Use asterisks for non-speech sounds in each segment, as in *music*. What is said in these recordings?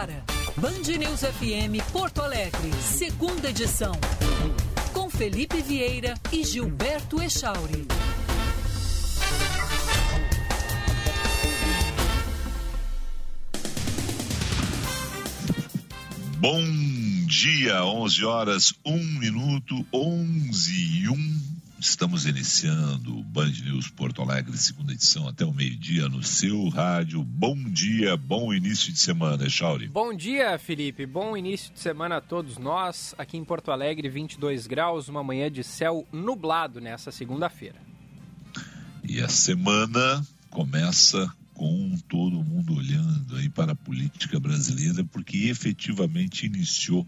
agora. Band News FM Porto Alegre, segunda edição. Com Felipe Vieira e Gilberto Echauri. Bom dia, 11 horas, 1 minuto, 11 e 1. Estamos iniciando o Band News Porto Alegre, segunda edição, até o meio-dia no seu rádio. Bom dia, bom início de semana, Chauri. Bom dia, Felipe. Bom início de semana a todos nós. Aqui em Porto Alegre, 22 graus, uma manhã de céu nublado nessa segunda-feira. E a semana começa com todo mundo olhando aí para a política brasileira, porque efetivamente iniciou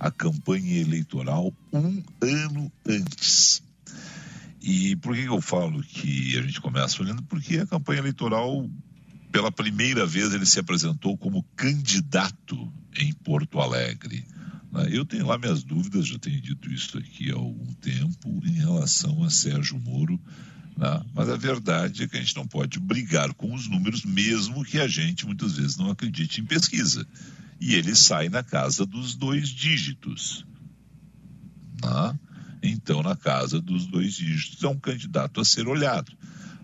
a campanha eleitoral um ano antes. E por que eu falo que a gente começa olhando? Porque a campanha eleitoral, pela primeira vez, ele se apresentou como candidato em Porto Alegre. Né? Eu tenho lá minhas dúvidas, já tenho dito isso aqui há algum tempo, em relação a Sérgio Moro. Né? Mas a verdade é que a gente não pode brigar com os números, mesmo que a gente muitas vezes não acredite em pesquisa. E ele sai na casa dos dois dígitos. Né? Então na casa dos dois dígitos. É um candidato a ser olhado.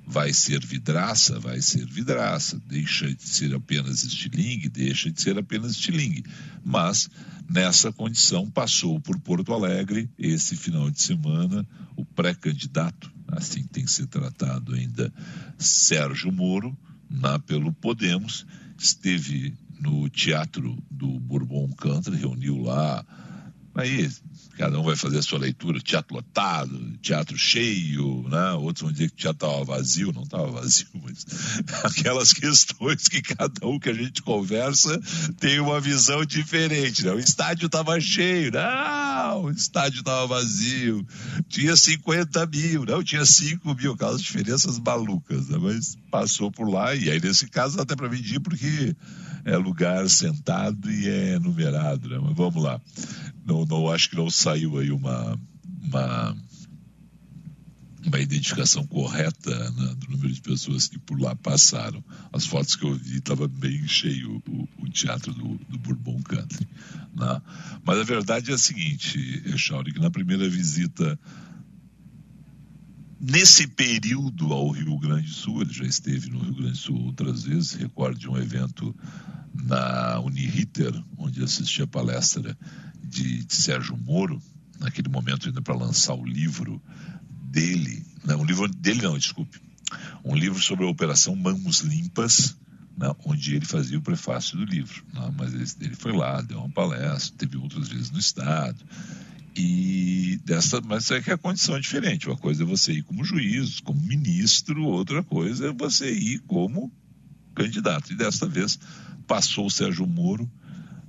Vai ser vidraça, vai ser vidraça. Deixa de ser apenas estilingue, deixa de ser apenas estilingue. Mas nessa condição passou por Porto Alegre esse final de semana o pré-candidato, assim tem que ser tratado ainda, Sérgio Moro, na, pelo Podemos, esteve no teatro do Bourbon Country, reuniu lá Aí cada um vai fazer a sua leitura, teatro lotado, teatro cheio, né? Outros vão dizer que o teatro estava vazio, não estava vazio, *laughs* mas aquelas questões que cada um que a gente conversa tem uma visão diferente, né? O estádio estava cheio, não, o estádio estava vazio, tinha 50 mil, não, tinha 5 mil, aquelas diferenças malucas, né? Mas passou por lá, e aí nesse caso até para medir, porque é lugar sentado e é numerado, né? Mas vamos lá. Não, não acho que não saiu aí uma, uma, uma identificação correta né, do número de pessoas que por lá passaram. As fotos que eu vi estava bem cheio o, o teatro do, do Bourbon Country. Né? Mas a verdade é a seguinte, Echauri, que na primeira visita Nesse período ao Rio Grande do Sul, ele já esteve no Rio Grande do Sul outras vezes, recordo de um evento na Uniriter, onde assisti a palestra de, de Sérgio Moro, naquele momento ainda para lançar o livro dele, não, o livro dele não, desculpe, um livro sobre a Operação Mãos Limpas, né, onde ele fazia o prefácio do livro. Né, mas ele, ele foi lá, deu uma palestra, teve outras vezes no Estado, e dessa, mas é que a condição é diferente. Uma coisa é você ir como juiz, como ministro, outra coisa é você ir como candidato. E desta vez passou o Sérgio Moro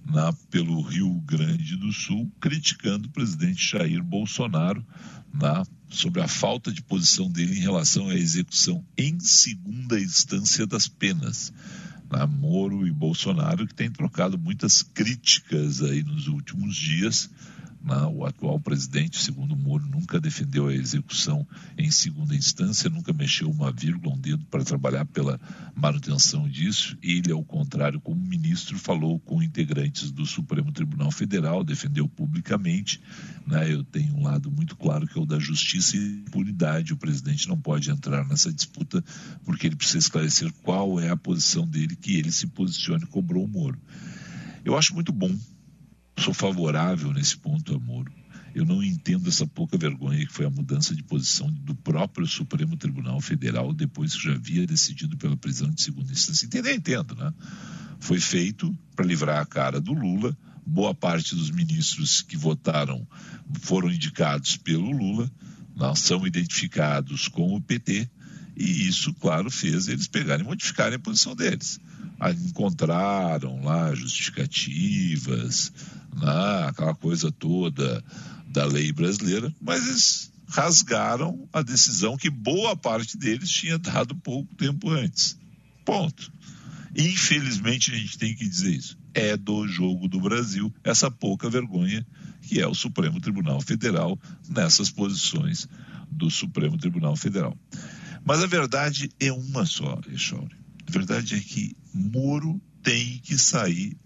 na, pelo Rio Grande do Sul, criticando o presidente Jair Bolsonaro na, sobre a falta de posição dele em relação à execução em segunda instância das penas. Na, Moro e Bolsonaro, que têm trocado muitas críticas aí nos últimos dias o atual presidente, segundo Moro, nunca defendeu a execução em segunda instância, nunca mexeu uma vírgula, um dedo para trabalhar pela manutenção disso. Ele, ao contrário, como ministro, falou com integrantes do Supremo Tribunal Federal, defendeu publicamente. Né? Eu tenho um lado muito claro que é o da justiça e impunidade. O presidente não pode entrar nessa disputa porque ele precisa esclarecer qual é a posição dele, que ele se posicione, cobrou o Moro. Eu acho muito bom sou favorável nesse ponto a Moro. Eu não entendo essa pouca vergonha que foi a mudança de posição do próprio Supremo Tribunal Federal depois que já havia decidido pela prisão de segunda instância. Entender, entendo, né? Foi feito para livrar a cara do Lula. Boa parte dos ministros que votaram foram indicados pelo Lula, não, são identificados com o PT, e isso, claro, fez eles pegarem e modificarem a posição deles. Encontraram lá justificativas, né, aquela coisa toda da lei brasileira, mas eles rasgaram a decisão que boa parte deles tinha dado pouco tempo antes. Ponto. Infelizmente a gente tem que dizer isso. É do jogo do Brasil essa pouca vergonha que é o Supremo Tribunal Federal nessas posições do Supremo Tribunal Federal. Mas a verdade é uma só, Echauri. A verdade é que Moro tem que sair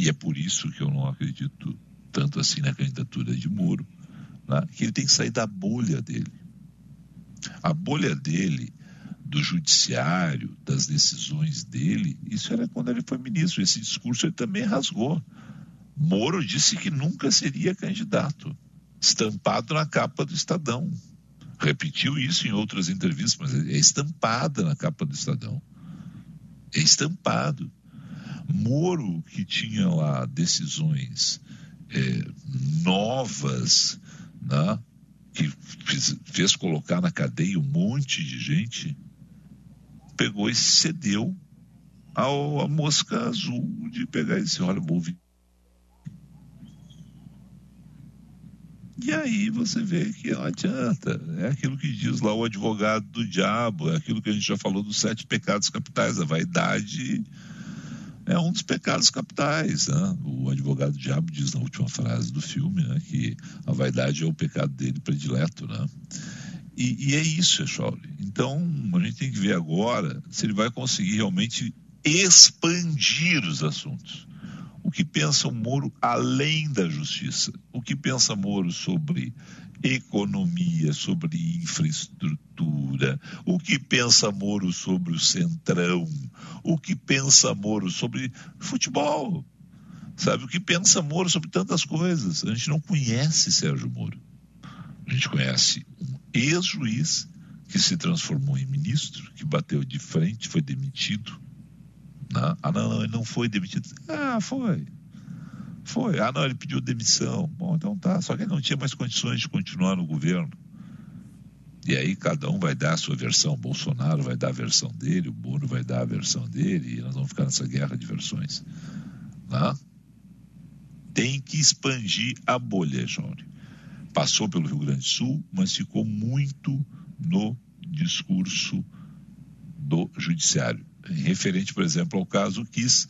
e é por isso que eu não acredito tanto assim na candidatura de Moro, né? que ele tem que sair da bolha dele. A bolha dele, do judiciário, das decisões dele, isso era quando ele foi ministro. Esse discurso ele também rasgou. Moro disse que nunca seria candidato, estampado na capa do Estadão. Repetiu isso em outras entrevistas, mas é estampada na capa do Estadão. É estampado. Moro, que tinha lá decisões é, novas, né, que fez, fez colocar na cadeia um monte de gente, pegou e cedeu ao, a mosca azul de pegar e dizer, olha, vou E aí você vê que não adianta. É aquilo que diz lá o advogado do diabo, é aquilo que a gente já falou dos sete pecados capitais, a vaidade é um dos pecados capitais. Né? O advogado do diabo diz na última frase do filme né, que a vaidade é o pecado dele predileto. Né? E, e é isso, Echauri. Então, a gente tem que ver agora se ele vai conseguir realmente expandir os assuntos. O que pensa o Moro além da justiça? O que pensa Moro sobre economia, sobre infraestrutura, o que pensa Moro sobre o Centrão, o que pensa Moro sobre futebol, sabe? O que pensa Moro sobre tantas coisas. A gente não conhece Sérgio Moro. A gente conhece um ex-juiz que se transformou em ministro, que bateu de frente, foi demitido. Não, ah, não, não, ele não foi demitido. Ah, foi. Foi. Ah, não, ele pediu demissão. Bom, então tá. Só que ele não tinha mais condições de continuar no governo. E aí cada um vai dar a sua versão. O Bolsonaro vai dar a versão dele, o Moro vai dar a versão dele, e nós vamos ficar nessa guerra de versões. Né? Tem que expandir a bolha, Johnny. Passou pelo Rio Grande do Sul, mas ficou muito no discurso do judiciário. Referente, por exemplo, ao caso Kiss,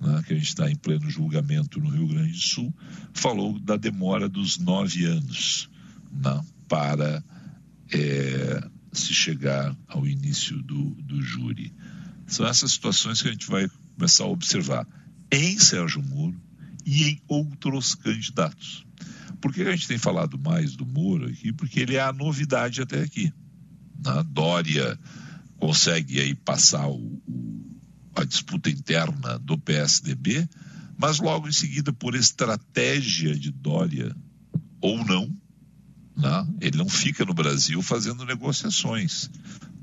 né, que a gente está em pleno julgamento no Rio Grande do Sul, falou da demora dos nove anos né, para é, se chegar ao início do, do júri. São essas situações que a gente vai começar a observar em Sérgio Moro e em outros candidatos. Por que a gente tem falado mais do Moro aqui? Porque ele é a novidade até aqui. Né? Dória consegue aí passar o, a disputa interna do PSDB, mas logo em seguida, por estratégia de Dória ou não, né, ele não fica no Brasil fazendo negociações,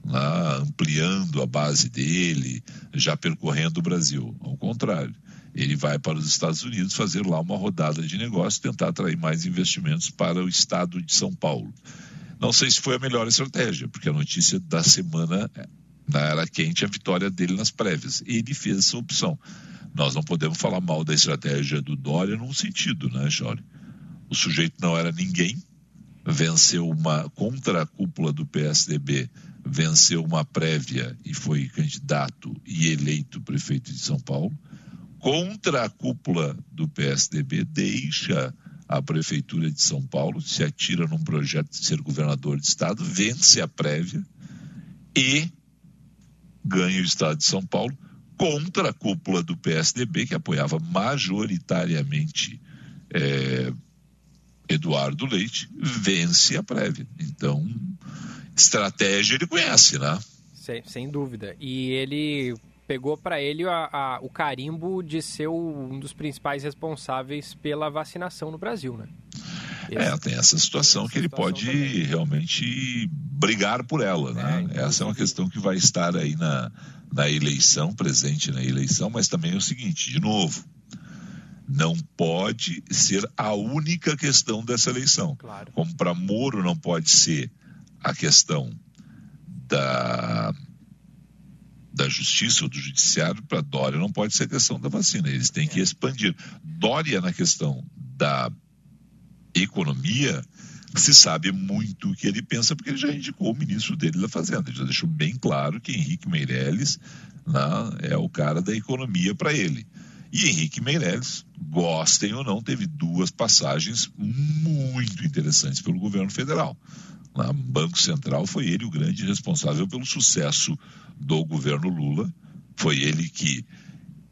né, ampliando a base dele, já percorrendo o Brasil. Ao contrário, ele vai para os Estados Unidos fazer lá uma rodada de negócio, tentar atrair mais investimentos para o estado de São Paulo. Não sei se foi a melhor estratégia, porque a notícia da semana na era quente a vitória dele nas prévias. Ele fez essa opção. Nós não podemos falar mal da estratégia do Dória num sentido, né, Jorge? O sujeito não era ninguém, venceu uma contra a cúpula do PSDB, venceu uma prévia e foi candidato e eleito prefeito de São Paulo. Contra a cúpula do PSDB, deixa a prefeitura de São Paulo, se atira num projeto de ser governador de estado, vence a prévia e ganha o estado de São Paulo contra a cúpula do PSDB, que apoiava majoritariamente é, Eduardo Leite, vence a prévia. Então, estratégia ele conhece, né? Sem, sem dúvida. E ele pegou para ele a, a, o carimbo de ser o, um dos principais responsáveis pela vacinação no Brasil, né? É, tem essa situação que ele pode também. realmente brigar por ela, né? É, essa é uma questão que vai estar aí na, na eleição, presente na eleição, mas também é o seguinte, de novo, não pode ser a única questão dessa eleição. Claro. Como para Moro não pode ser a questão da da justiça ou do judiciário para Dória não pode ser a questão da vacina. Eles têm que é. expandir. Dória na questão da economia, se sabe muito o que ele pensa, porque ele já indicou o ministro dele da Fazenda. Ele já deixou bem claro que Henrique Meirelles né, é o cara da economia para ele. E Henrique Meirelles, gostem ou não, teve duas passagens muito interessantes pelo governo federal. No Banco Central foi ele o grande responsável pelo sucesso do governo Lula. Foi ele que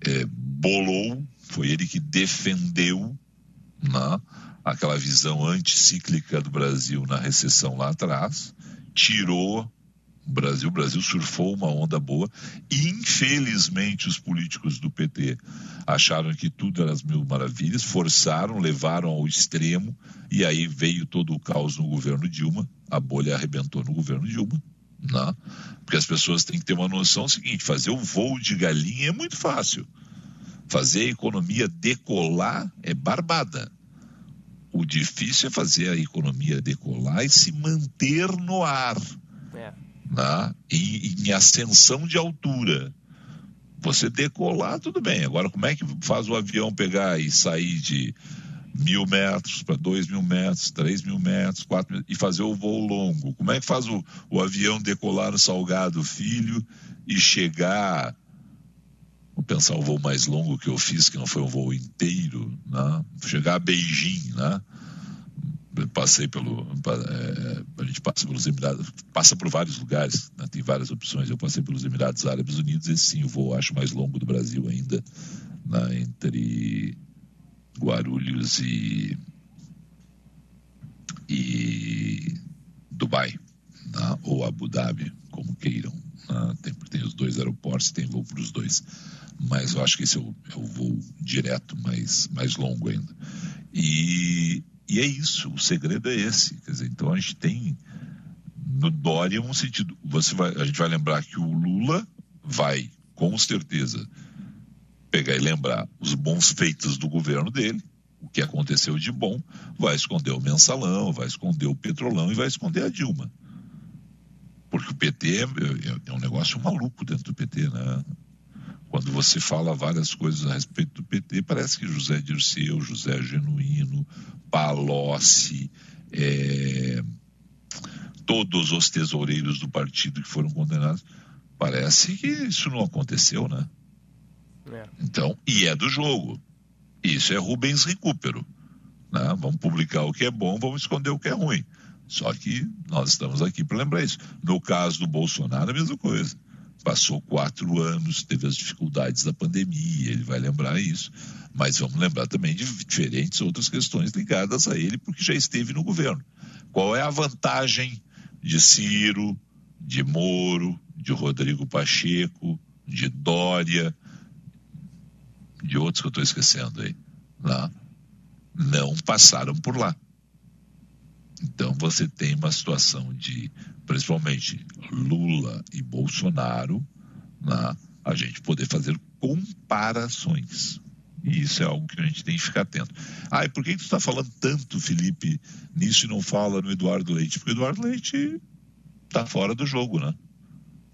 é, bolou foi ele que defendeu né, aquela visão anticíclica do Brasil na recessão lá atrás, tirou o Brasil, o Brasil surfou uma onda boa e infelizmente os políticos do PT acharam que tudo era as mil maravilhas, forçaram, levaram ao extremo e aí veio todo o caos no governo Dilma, a bolha arrebentou no governo Dilma, né? porque as pessoas têm que ter uma noção seguinte, fazer o voo de galinha é muito fácil, fazer a economia decolar é barbada. O difícil é fazer a economia decolar e se manter no ar. É né? em, em ascensão de altura. Você decolar, tudo bem. Agora, como é que faz o avião pegar e sair de mil metros para dois mil metros, três mil metros, quatro mil, e fazer o voo longo? Como é que faz o, o avião decolar no Salgado Filho e chegar Vou pensar o voo mais longo que eu fiz, que não foi um voo inteiro, né? chegar a Beijing, né? passei pelo. É, a gente passa pelos Emirados, passa por vários lugares, né? tem várias opções. Eu passei pelos Emirados Árabes Unidos, esse sim, o voo acho mais longo do Brasil ainda, né? entre Guarulhos e, e Dubai, né? ou Abu Dhabi, como queiram. Né? Tem, tem os dois aeroportos, tem voo para os dois. Mas eu acho que esse é o, é o voo direto mais, mais longo ainda. E e é isso, o segredo é esse. Quer dizer, então a gente tem no Dória um sentido. Você vai, a gente vai lembrar que o Lula vai, com certeza, pegar e lembrar os bons feitos do governo dele, o que aconteceu de bom, vai esconder o mensalão, vai esconder o petrolão e vai esconder a Dilma. Porque o PT é, é, é um negócio maluco dentro do PT, né? Quando você fala várias coisas a respeito do PT, parece que José Dirceu, José Genuíno, Palocci, é, todos os tesoureiros do partido que foram condenados, parece que isso não aconteceu, né? É. Então, e é do jogo. Isso é Rubens Recupero. Né? Vamos publicar o que é bom, vamos esconder o que é ruim. Só que nós estamos aqui para lembrar isso. No caso do Bolsonaro, a mesma coisa passou quatro anos, teve as dificuldades da pandemia, ele vai lembrar isso. Mas vamos lembrar também de diferentes outras questões ligadas a ele, porque já esteve no governo. Qual é a vantagem de Ciro, de Moro, de Rodrigo Pacheco, de Dória, de outros que eu estou esquecendo aí? Lá? Não passaram por lá. Então você tem uma situação de, principalmente Lula e Bolsonaro, né, a gente poder fazer comparações. E isso é algo que a gente tem que ficar atento. Ah, e por que tu está falando tanto, Felipe, nisso e não fala no Eduardo Leite? Porque o Eduardo Leite está fora do jogo, né?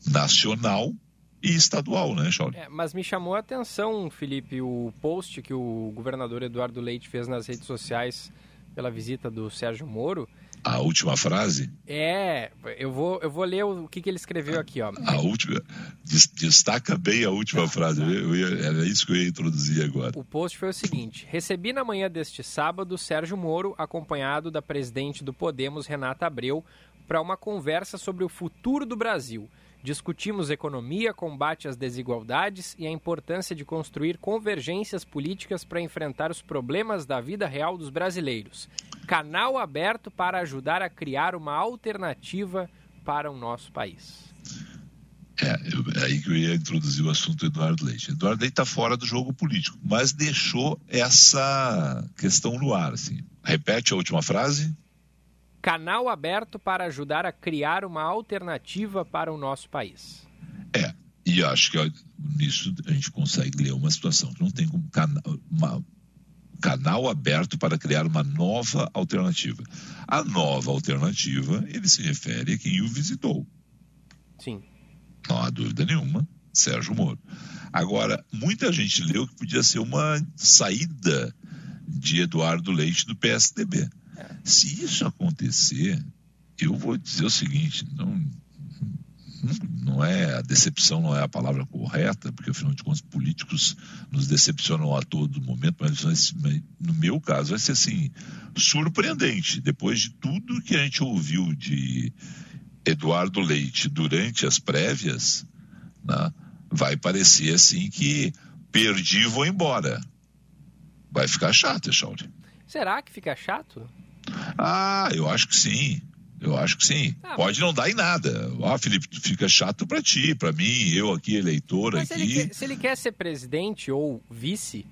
Nacional e estadual, né, Charles? É, mas me chamou a atenção, Felipe, o post que o governador Eduardo Leite fez nas redes sociais pela visita do Sérgio Moro. A última frase? É, eu vou, eu vou ler o que, que ele escreveu aqui, ó. A última, destaca bem a última frase, eu ia, era isso que eu ia introduzir agora. O post foi o seguinte: recebi na manhã deste sábado Sérgio Moro, acompanhado da presidente do Podemos, Renata Abreu, para uma conversa sobre o futuro do Brasil. Discutimos economia, combate às desigualdades e a importância de construir convergências políticas para enfrentar os problemas da vida real dos brasileiros. Canal aberto para ajudar a criar uma alternativa para o nosso país. É, eu, é aí que eu ia introduzir o assunto do Eduardo Leite. Eduardo Leite está fora do jogo político, mas deixou essa questão no ar. Assim. Repete a última frase canal aberto para ajudar a criar uma alternativa para o nosso país. É, e acho que nisso a gente consegue ler uma situação que não tem como canal, uma, canal aberto para criar uma nova alternativa. A nova alternativa, ele se refere a quem o visitou. Sim. Não há dúvida nenhuma, Sérgio Moro. Agora, muita gente leu que podia ser uma saída de Eduardo Leite do PSDB. Se isso acontecer, eu vou dizer o seguinte: não, não é a decepção não é a palavra correta, porque afinal de contas políticos nos decepcionam a todo momento, mas no meu caso vai ser assim surpreendente depois de tudo que a gente ouviu de Eduardo Leite durante as prévias, né, vai parecer assim que perdi e vou embora. vai ficar chato, Echauri. Será que fica chato? Ah, eu acho que sim. Eu acho que sim. Ah, Pode mas... não dar em nada. Ó, Felipe, fica chato para ti, para mim, eu aqui, eleitor mas aqui. Se ele, quer, se ele quer ser presidente ou vice,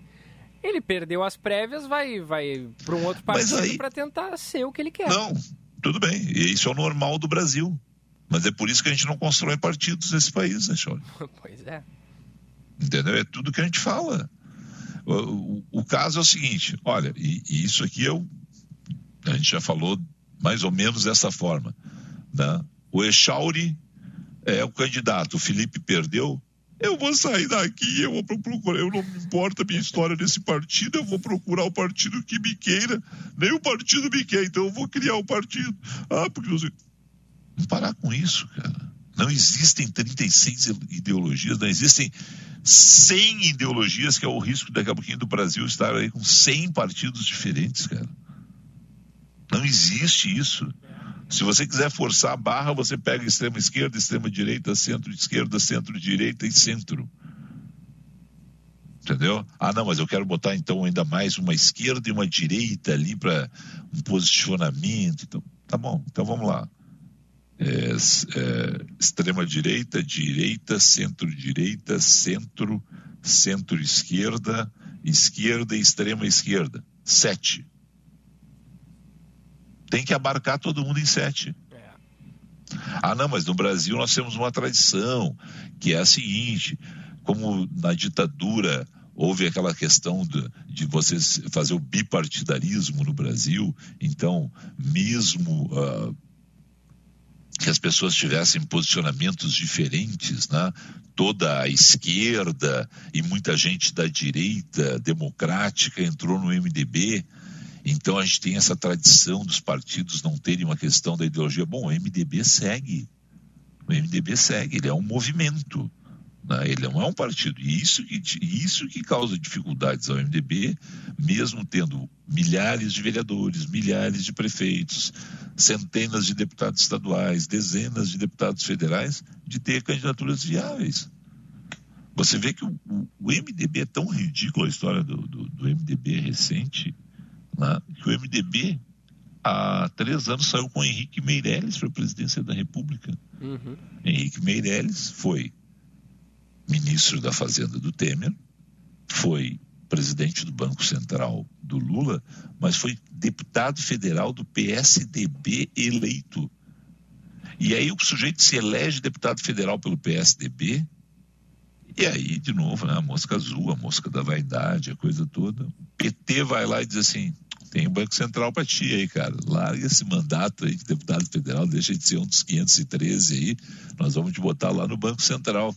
ele perdeu as prévias, vai, vai para um outro partido aí... para tentar ser o que ele quer. Não, tudo bem. E isso é o normal do Brasil. Mas é por isso que a gente não constrói partidos nesse país, né, Chore? *laughs* Pois é. Entendeu? É tudo que a gente fala. O, o, o caso é o seguinte: olha, e, e isso aqui eu, a gente já falou mais ou menos dessa forma. Né? O Echauri é o candidato, o Felipe perdeu. Eu vou sair daqui, eu vou procurar, eu não me importa a minha história nesse partido, eu vou procurar o partido que me queira, nem o partido me quer, então eu vou criar o um partido. Ah, porque você. Vamos parar com isso, cara. Não existem 36 ideologias, não existem 100 ideologias, que é o risco daqui a pouquinho do Brasil estar aí com 100 partidos diferentes, cara. Não existe isso. Se você quiser forçar a barra, você pega extrema esquerda, extrema direita, centro-esquerda, centro-direita e centro. Entendeu? Ah, não, mas eu quero botar então ainda mais uma esquerda e uma direita ali para um posicionamento. Então, tá bom, então vamos lá. É, é, extrema direita, direita, centro-direita, centro, centro-esquerda, esquerda e extrema esquerda. Sete tem que abarcar todo mundo em sete. É. Ah, não, mas no Brasil nós temos uma tradição que é a seguinte: como na ditadura houve aquela questão de, de você fazer o bipartidarismo no Brasil, então, mesmo uh, que as pessoas tivessem posicionamentos diferentes, né? toda a esquerda e muita gente da direita democrática entrou no MDB então a gente tem essa tradição dos partidos não terem uma questão da ideologia. Bom, o MDB segue. O MDB segue, ele é um movimento. Né? Ele não é um partido. E isso que, isso que causa dificuldades ao MDB, mesmo tendo milhares de vereadores, milhares de prefeitos, centenas de deputados estaduais, dezenas de deputados federais, de ter candidaturas viáveis. Você vê que o, o MDB é tão ridículo a história do, do, do MDB recente, né, que o MDB há três anos saiu com Henrique Meirelles para a presidência da República. Uhum. Henrique Meirelles foi ministro da Fazenda do Temer, foi presidente do Banco Central do Lula, mas foi deputado federal do PSDB eleito. E aí o sujeito se elege deputado federal pelo PSDB, e aí, de novo, né, a mosca azul, a mosca da vaidade, a coisa toda. O PT vai lá e diz assim: tem o Banco Central para ti aí, cara. Larga esse mandato aí de deputado federal, deixa de ser um dos 513 aí. Nós vamos te botar lá no Banco Central.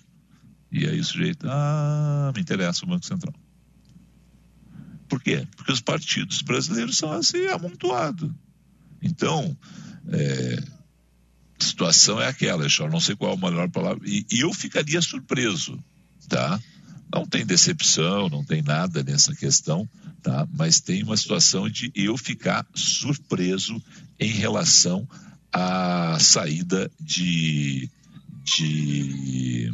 E aí o sujeito, ah, me interessa o Banco Central. Por quê? Porque os partidos brasileiros são assim, amontoados. Então, é, situação é aquela, eu não sei qual é a melhor palavra, e, e eu ficaria surpreso, tá? Não tem decepção, não tem nada nessa questão, tá? Mas tem uma situação de eu ficar surpreso em relação à saída de, de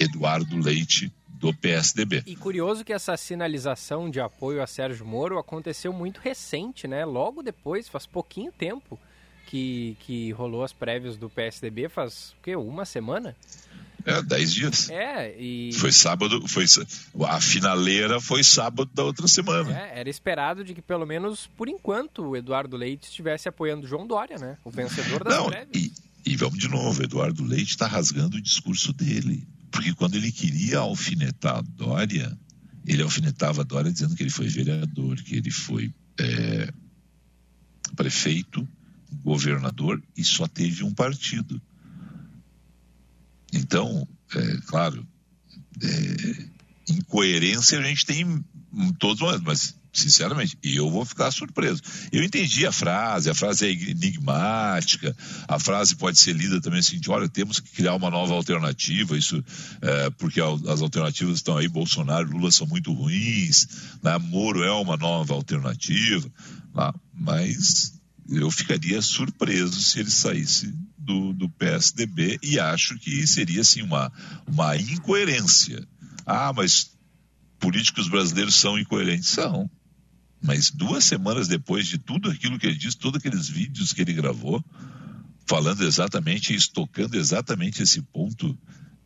Eduardo Leite do PSDB. E curioso que essa sinalização de apoio a Sérgio Moro aconteceu muito recente, né? Logo depois, faz pouquinho tempo que, que rolou as prévias do PSDB, faz o quê? Uma semana? É, dez dias. É, e. Foi sábado, foi. A finaleira foi sábado da outra semana. É, era esperado de que, pelo menos por enquanto, o Eduardo Leite estivesse apoiando João Dória, né? O vencedor das Não, e, e vamos de novo, Eduardo Leite está rasgando o discurso dele. Porque quando ele queria alfinetar Dória, ele alfinetava Dória dizendo que ele foi vereador, que ele foi é, prefeito, governador e só teve um partido. Então, é, claro, é, incoerência a gente tem todos nós, mas sinceramente, eu vou ficar surpreso. Eu entendi a frase, a frase é enigmática, a frase pode ser lida também assim, de, olha, temos que criar uma nova alternativa, isso é, porque as alternativas estão aí, Bolsonaro Lula são muito ruins, né? Moro é uma nova alternativa, né? mas eu ficaria surpreso se ele saísse do, do PSDB e acho que seria assim uma, uma incoerência. Ah, mas políticos brasileiros são incoerentes? São. Mas duas semanas depois de tudo aquilo que ele disse, todos aqueles vídeos que ele gravou, falando exatamente, estocando exatamente esse ponto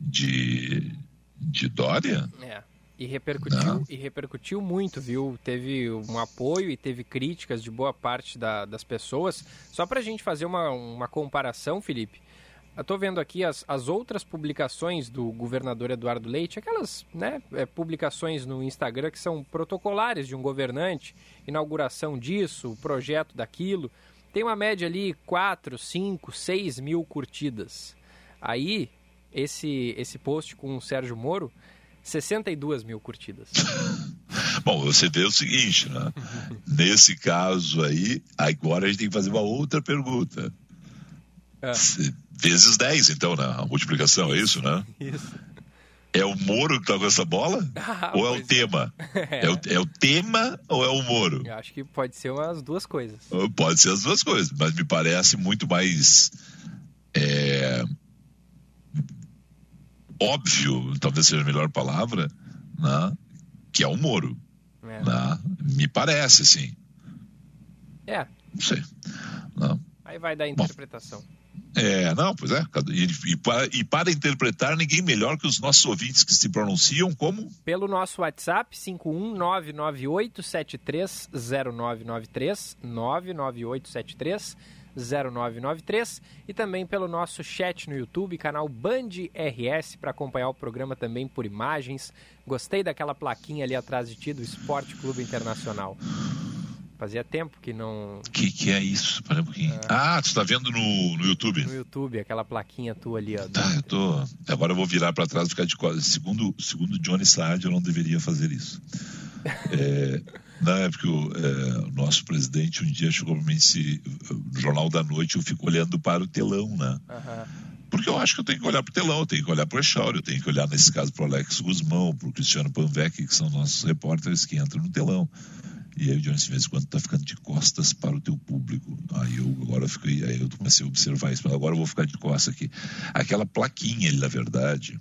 de, de Dória. É. E repercutiu, e repercutiu muito, viu? Teve um apoio e teve críticas de boa parte da, das pessoas. Só para a gente fazer uma, uma comparação, Felipe, eu estou vendo aqui as, as outras publicações do governador Eduardo Leite, aquelas né, é, publicações no Instagram que são protocolares de um governante, inauguração disso, projeto daquilo. Tem uma média ali 4, 5, 6 mil curtidas. Aí, esse, esse post com o Sérgio Moro 62 mil curtidas. *laughs* Bom, você vê o seguinte, né? *laughs* Nesse caso aí, agora a gente tem que fazer uma outra pergunta. É. Vezes 10, então, né? A multiplicação, é isso, né? *laughs* Isso. É o Moro que tá com essa bola? Ah, ou é o é. tema? É. É, o, é. o, tema ou é o Moro? Eu acho que pode ser as duas coisas. Pode ser as duas coisas, mas me parece muito mais. É, óbvio, talvez seja a melhor palavra, né, que é o Moro. É. Né, me parece, sim. É. Não sei. Não. Aí vai dar interpretação. Bom, é, não, pois é. E, e, para, e para interpretar, ninguém melhor que os nossos ouvintes que se pronunciam como? Pelo nosso WhatsApp, 51998730993, 99873 0993 e também pelo nosso chat no YouTube, canal Band RS, para acompanhar o programa também por imagens. Gostei daquela plaquinha ali atrás de ti do Esporte Clube Internacional. Fazia tempo que não. Que que é isso? Para um pouquinho. Ah, ah tu está vendo no, no YouTube? No YouTube, aquela plaquinha tua ali, ó. Tá, eu tô. Agora eu vou virar para trás e ficar de costas. Segundo, segundo Johnny Saad, eu não deveria fazer isso. É, *laughs* na época, o, é, o nosso presidente um dia chegou para mim se, no Jornal da Noite, eu fico olhando para o telão, né? Uhum. Porque eu acho que eu tenho que olhar para o telão, eu tenho que olhar para o Echauri, eu tenho que olhar, nesse caso, para o Alex Guzmão, para o Cristiano Panvec, que são nossos repórteres que entram no telão. E aí o Johnny, de vez em quando, tá ficando de costas para o teu público. Aí eu agora fiquei, aí eu comecei a observar isso, mas agora eu vou ficar de costas aqui. Aquela plaquinha ali, na verdade,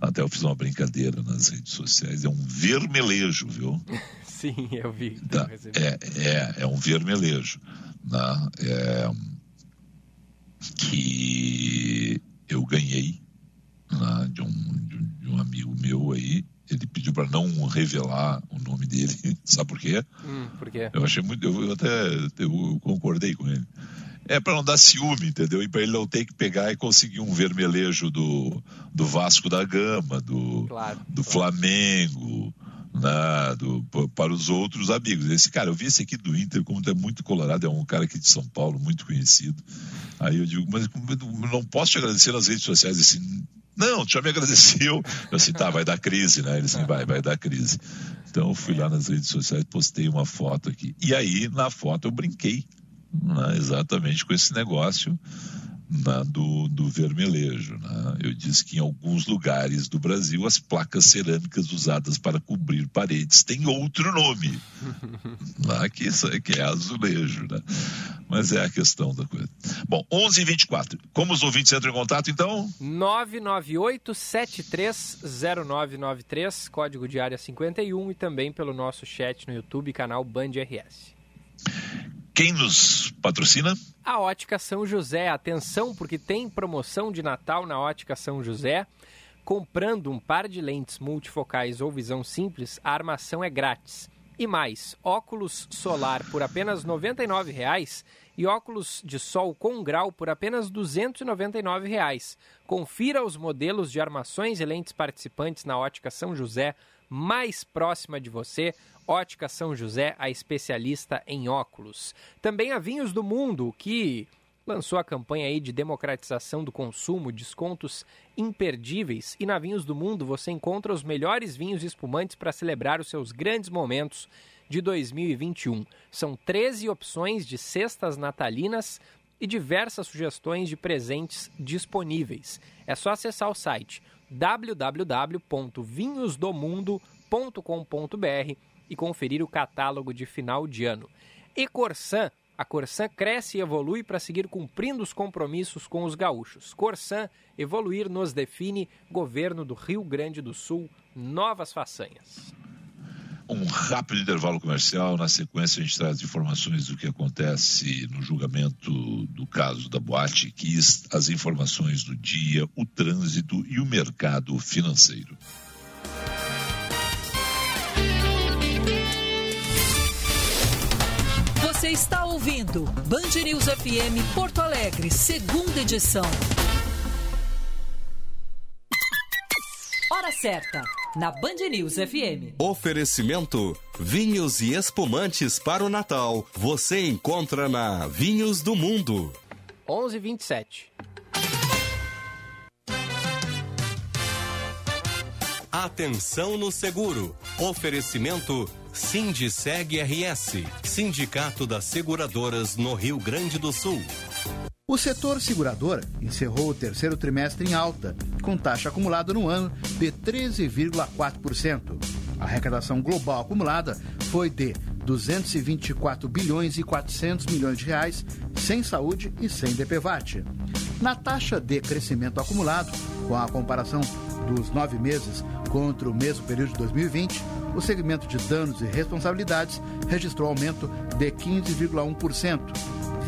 até eu fiz uma brincadeira nas redes sociais, é um vermelejo, viu? *laughs* *laughs* Sim, eu vi. Tá, é, é, é um vermelejo. Né? É, que eu ganhei né, de, um, de um amigo meu aí. Ele pediu para não revelar o nome dele. *laughs* Sabe por quê? Hum, por quê? Eu achei muito. Eu, eu até eu concordei com ele. É para não dar ciúme, entendeu? E para ele não ter que pegar e conseguir um vermelejo do, do Vasco da Gama, do, claro, do claro. Flamengo, né, do, para os outros amigos. Esse cara, eu vi esse aqui do Inter, como é muito colorado, é um cara aqui de São Paulo, muito conhecido. Aí eu digo, mas não posso te agradecer nas redes sociais. Assim, não, já me agradeceu. Eu assim, tá, vai dar crise, né? Ele assim, vai, vai dar crise. Então eu fui lá nas redes sociais, postei uma foto aqui. E aí, na foto, eu brinquei né, exatamente com esse negócio né, do, do vermelejo. Né? Eu disse que em alguns lugares do Brasil as placas cerâmicas usadas para cobrir paredes têm outro nome, *laughs* né, que, que é azulejo. Né? Mas é a questão da coisa. Bom, 11 h 24 Como os ouvintes entram em contato, então? 998-730993, código de área 51 e também pelo nosso chat no YouTube, canal Band RS. Quem nos patrocina? A Ótica São José. Atenção, porque tem promoção de Natal na Ótica São José. Comprando um par de lentes multifocais ou visão simples, a armação é grátis. E mais, óculos solar por apenas R$ 99,00 e óculos de sol com grau por apenas R$ 299,00. Confira os modelos de armações e lentes participantes na Ótica São José mais próxima de você. Ótica São José, a especialista em óculos. Também a Vinhos do Mundo, que lançou a campanha aí de democratização do consumo, descontos imperdíveis. E na Vinhos do Mundo você encontra os melhores vinhos espumantes para celebrar os seus grandes momentos de 2021. São 13 opções de cestas natalinas e diversas sugestões de presentes disponíveis. É só acessar o site www.vinhosdomundo.com.br e conferir o catálogo de final de ano. E Corsan, a Corsan cresce e evolui para seguir cumprindo os compromissos com os gaúchos. Corsan, evoluir nos define, governo do Rio Grande do Sul, novas façanhas. Um rápido intervalo comercial. Na sequência, a gente traz informações do que acontece no julgamento do caso da Boate Kiss, as informações do dia, o trânsito e o mercado financeiro. Você está ouvindo Band News FM Porto Alegre, segunda edição. Hora certa, na Band News FM. Oferecimento: vinhos e espumantes para o Natal. Você encontra na Vinhos do Mundo. 11:27. Atenção no seguro. Oferecimento Sindiceg RS, Sindicato das Seguradoras no Rio Grande do Sul. O setor seguradora encerrou o terceiro trimestre em alta, com taxa acumulada no ano de 13,4%. A arrecadação global acumulada foi de 224 bilhões e 400 milhões de reais, sem saúde e sem DPVAT. Na taxa de crescimento acumulado, com a comparação dos nove meses contra o mesmo período de 2020, o segmento de danos e responsabilidades registrou aumento de 15,1%,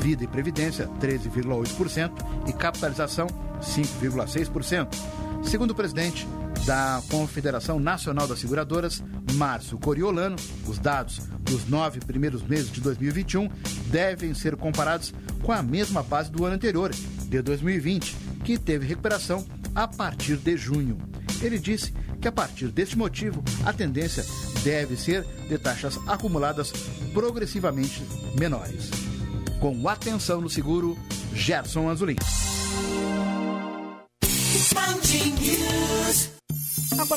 vida e previdência 13,8% e capitalização 5,6%. Segundo o presidente da Confederação Nacional das Seguradoras, Márcio Coriolano, os dados dos nove primeiros meses de 2021 devem ser comparados com a mesma base do ano anterior, de 2020, que teve recuperação a partir de junho. Ele disse que, a partir deste motivo, a tendência deve ser de taxas acumuladas progressivamente menores. Com atenção no seguro, Gerson Azulim.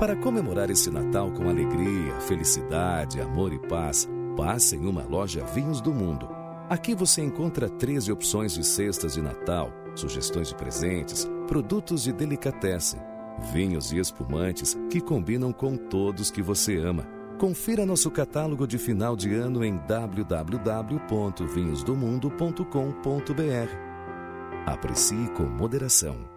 Para comemorar esse Natal com alegria, felicidade, amor e paz, passe em uma loja Vinhos do Mundo. Aqui você encontra 13 opções de cestas de Natal, sugestões de presentes, produtos de delicatessen, vinhos e espumantes que combinam com todos que você ama. Confira nosso catálogo de final de ano em www.vinhosdomundo.com.br. Aprecie com moderação.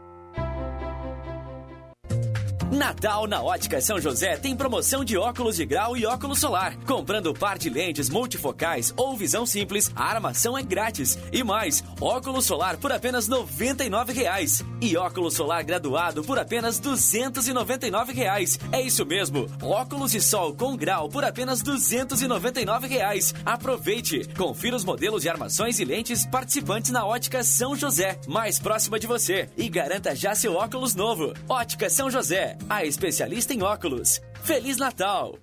Natal na Ótica São José tem promoção de óculos de grau e óculos solar. Comprando par de lentes multifocais ou visão simples, a armação é grátis. E mais, óculos solar por apenas R$ 99,00. E óculos solar graduado por apenas R$ 299,00. É isso mesmo, óculos de sol com grau por apenas R$ 299,00. Aproveite! Confira os modelos de armações e lentes participantes na Ótica São José, mais próxima de você. E garanta já seu óculos novo. Ótica São José a especialista em óculos. Feliz Natal!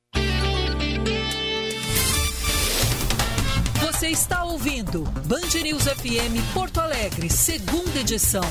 Você está ouvindo Band News FM Porto Alegre, segunda edição.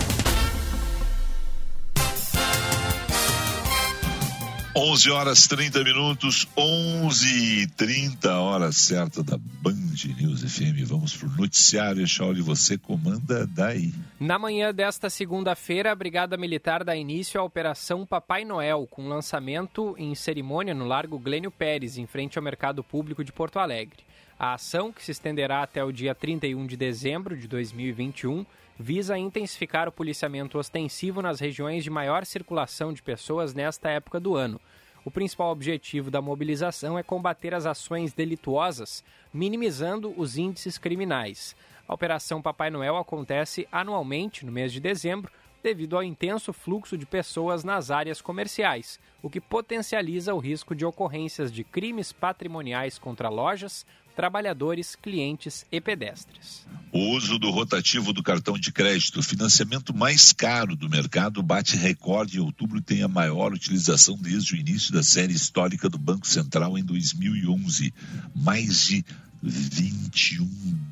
11 horas 30 minutos, 11 e 30 hora certa da Band News FM. Vamos para o noticiário. Shaoli, você comanda daí. Na manhã desta segunda-feira, a Brigada Militar dá início à Operação Papai Noel, com lançamento em cerimônia no Largo Glênio Pérez, em frente ao Mercado Público de Porto Alegre. A ação, que se estenderá até o dia 31 de dezembro de 2021, visa intensificar o policiamento ostensivo nas regiões de maior circulação de pessoas nesta época do ano. O principal objetivo da mobilização é combater as ações delituosas, minimizando os índices criminais. A Operação Papai Noel acontece anualmente no mês de dezembro devido ao intenso fluxo de pessoas nas áreas comerciais, o que potencializa o risco de ocorrências de crimes patrimoniais contra lojas, trabalhadores, clientes e pedestres. O uso do rotativo do cartão de crédito, financiamento mais caro do mercado, bate recorde em outubro e tem a maior utilização desde o início da série histórica do Banco Central em 2011. Mais de 21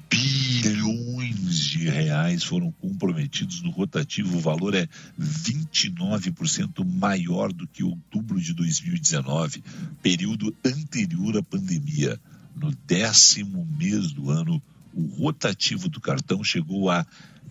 bilhões de reais foram comprometidos no rotativo. O valor é 29% maior do que outubro de 2019, período anterior à pandemia. No décimo mês do ano, o rotativo do cartão chegou a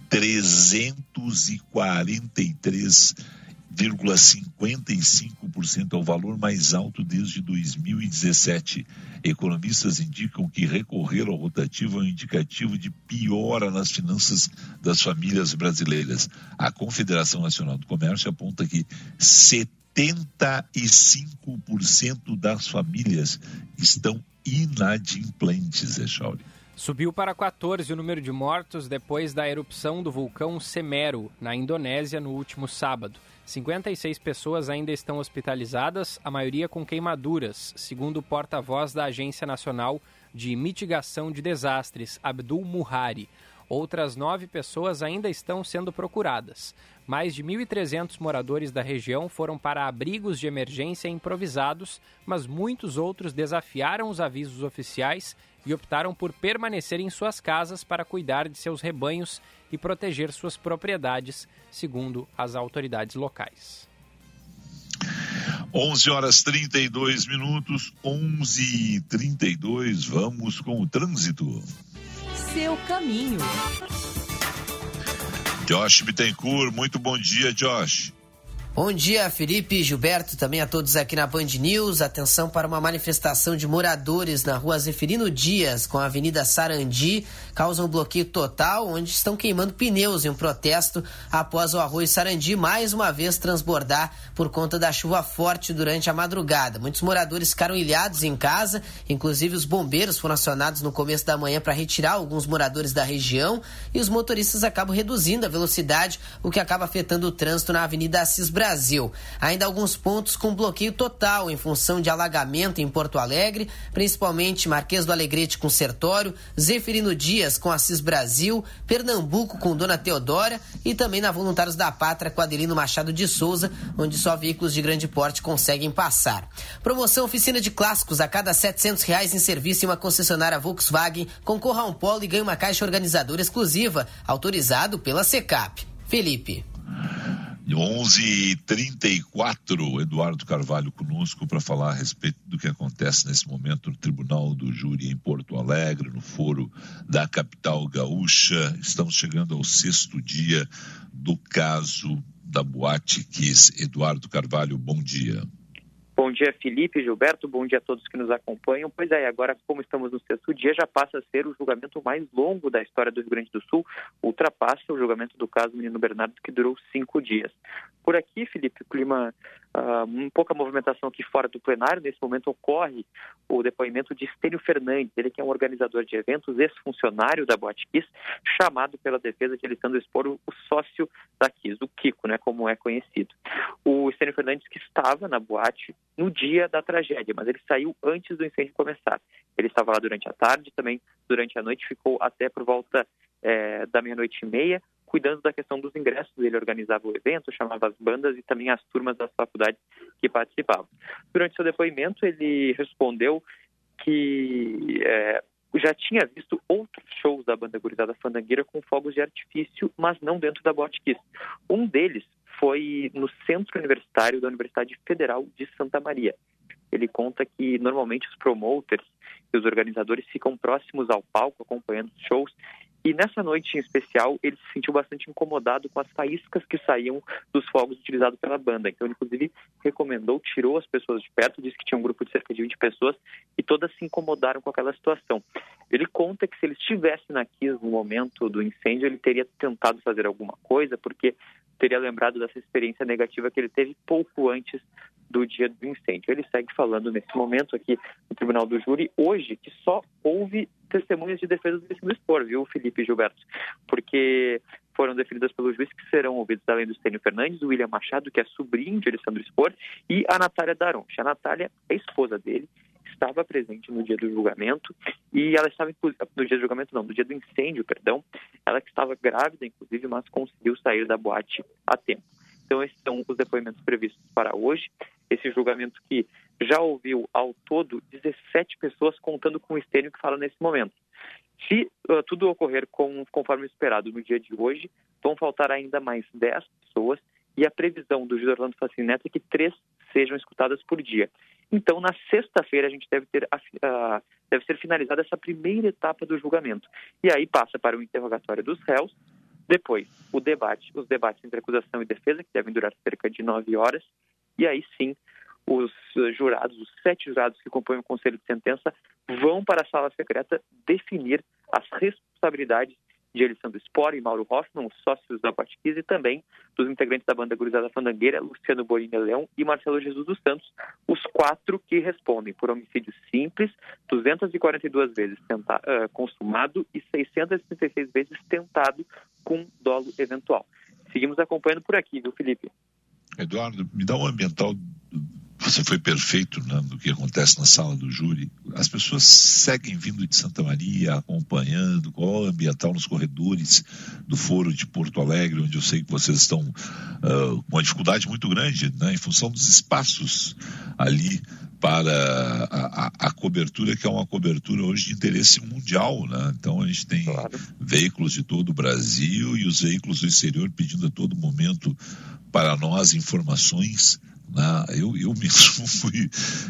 343,55% ao valor mais alto desde 2017. Economistas indicam que recorrer ao rotativo é um indicativo de piora nas finanças das famílias brasileiras. A Confederação Nacional do Comércio aponta que 75% das famílias estão inadimplentes, Echauri. Subiu para 14 o número de mortos depois da erupção do vulcão Semeru, na Indonésia, no último sábado. 56 pessoas ainda estão hospitalizadas, a maioria com queimaduras, segundo o porta-voz da Agência Nacional de Mitigação de Desastres, Abdul Muhari. Outras nove pessoas ainda estão sendo procuradas. Mais de 1.300 moradores da região foram para abrigos de emergência improvisados, mas muitos outros desafiaram os avisos oficiais e optaram por permanecer em suas casas para cuidar de seus rebanhos e proteger suas propriedades, segundo as autoridades locais. 11 horas 32 minutos, 11 e 32, vamos com o trânsito. Seu caminho. Josh Bittencourt, muito bom dia, Josh. Bom dia, Felipe, Gilberto, também a todos aqui na Band News. Atenção para uma manifestação de moradores na rua Zeferino Dias, com a Avenida Sarandi, causa um bloqueio total, onde estão queimando pneus em um protesto após o arroio Sarandi mais uma vez transbordar por conta da chuva forte durante a madrugada. Muitos moradores ficaram ilhados em casa, inclusive os bombeiros foram acionados no começo da manhã para retirar alguns moradores da região e os motoristas acabam reduzindo a velocidade, o que acaba afetando o trânsito na Avenida Assis Brasil. Brasil. Ainda alguns pontos com bloqueio total em função de alagamento em Porto Alegre, principalmente Marquês do Alegrete com Sertório, Zeferino Dias com Assis Brasil, Pernambuco com Dona Teodora e também na Voluntários da Pátria com Adelino Machado de Souza, onde só veículos de grande porte conseguem passar. Promoção oficina de clássicos a cada 700 reais em serviço em uma concessionária Volkswagen, concorra a um polo e ganhe uma caixa organizadora exclusiva, autorizado pela SECAP. Felipe. 11h34, Eduardo Carvalho conosco para falar a respeito do que acontece nesse momento no Tribunal do Júri em Porto Alegre, no foro da capital gaúcha. Estamos chegando ao sexto dia do caso da Boate Kiss. Eduardo Carvalho, bom dia. Bom dia, Felipe, Gilberto, bom dia a todos que nos acompanham. Pois é, agora, como estamos no sexto dia, já passa a ser o julgamento mais longo da história do Rio Grande do Sul, ultrapassa o julgamento do caso Menino Bernardo, que durou cinco dias. Por aqui, Felipe, o clima uh, um pouca movimentação aqui fora do plenário. Nesse momento ocorre o depoimento de Estênio Fernandes, ele que é um organizador de eventos, ex-funcionário da Boate Kiss, chamado pela defesa de Alessandro expor o, o sócio da Kiss, o Kiko, né, como é conhecido. O Estênio Fernandes que estava na boate no dia da tragédia, mas ele saiu antes do incêndio começar. Ele estava lá durante a tarde, também durante a noite, ficou até por volta é, da meia-noite e meia, cuidando da questão dos ingressos. Ele organizava o evento, chamava as bandas e também as turmas das faculdades que participavam. Durante seu depoimento, ele respondeu que é, já tinha visto outros shows da banda gurizada Fandangueira com fogos de artifício, mas não dentro da Boate. Um deles foi no Centro Universitário da Universidade Federal de Santa Maria. Ele conta que normalmente os promoters e os organizadores ficam próximos ao palco acompanhando os shows e nessa noite em especial, ele se sentiu bastante incomodado com as faíscas que saíam dos fogos utilizados pela banda. Então, ele, inclusive, recomendou, tirou as pessoas de perto, disse que tinha um grupo de cerca de 20 pessoas e todas se incomodaram com aquela situação. Ele conta que se ele estivesse na Kiss no momento do incêndio, ele teria tentado fazer alguma coisa, porque teria lembrado dessa experiência negativa que ele teve pouco antes do dia do incêndio. Ele segue falando nesse momento aqui no Tribunal do Júri, hoje, que só houve testemunhas de defesa do Expor, viu, Felipe Gilberto? Porque foram definidas pelo juiz que serão ouvidos além do Estênio Fernandes, o William Machado, que é sobrinho de Alessandro Spor, e a Natália Daronche. A Natália é esposa dele, estava presente no dia do julgamento e ela estava no dia do julgamento não, no dia do incêndio, perdão, ela que estava grávida inclusive, mas conseguiu sair da boate a tempo. Então esses são os depoimentos previstos para hoje. Esse julgamento que já ouviu ao todo 17 pessoas contando com o Estênio que fala nesse momento. Se uh, tudo ocorrer com, conforme esperado no dia de hoje, vão faltar ainda mais 10 pessoas e a previsão do juiz Orlando Facineto é que três sejam escutadas por dia. Então, na sexta-feira, a gente deve, ter, uh, deve ser finalizada essa primeira etapa do julgamento. E aí passa para o interrogatório dos réus, depois o debate, os debates entre acusação e defesa, que devem durar cerca de nove horas, e aí sim os jurados, os sete jurados que compõem o conselho de sentença, vão para a sala secreta definir as responsabilidades de Elisandro Spor e Mauro Hoffman, os sócios da Botkiss, e também dos integrantes da banda Gurizada Fandangueira, Luciano Bolinha Leão e Marcelo Jesus dos Santos, os quatro que respondem por homicídio simples, 242 vezes tenta, uh, consumado e 636 vezes tentado com dolo eventual. Seguimos acompanhando por aqui, viu, Felipe? Eduardo, me dá um ambiental você foi perfeito né, no que acontece na sala do júri. As pessoas seguem vindo de Santa Maria, acompanhando qual é o ambiental nos corredores do Foro de Porto Alegre, onde eu sei que vocês estão uh, com uma dificuldade muito grande, né, em função dos espaços ali para a, a, a, cobertura, que é uma cobertura hoje de interesse mundial. Né? Então a gente tem claro. veículos de todo o Brasil e os veículos do exterior pedindo a todo momento para nós informações né? Eu, eu mesmo *laughs* fui,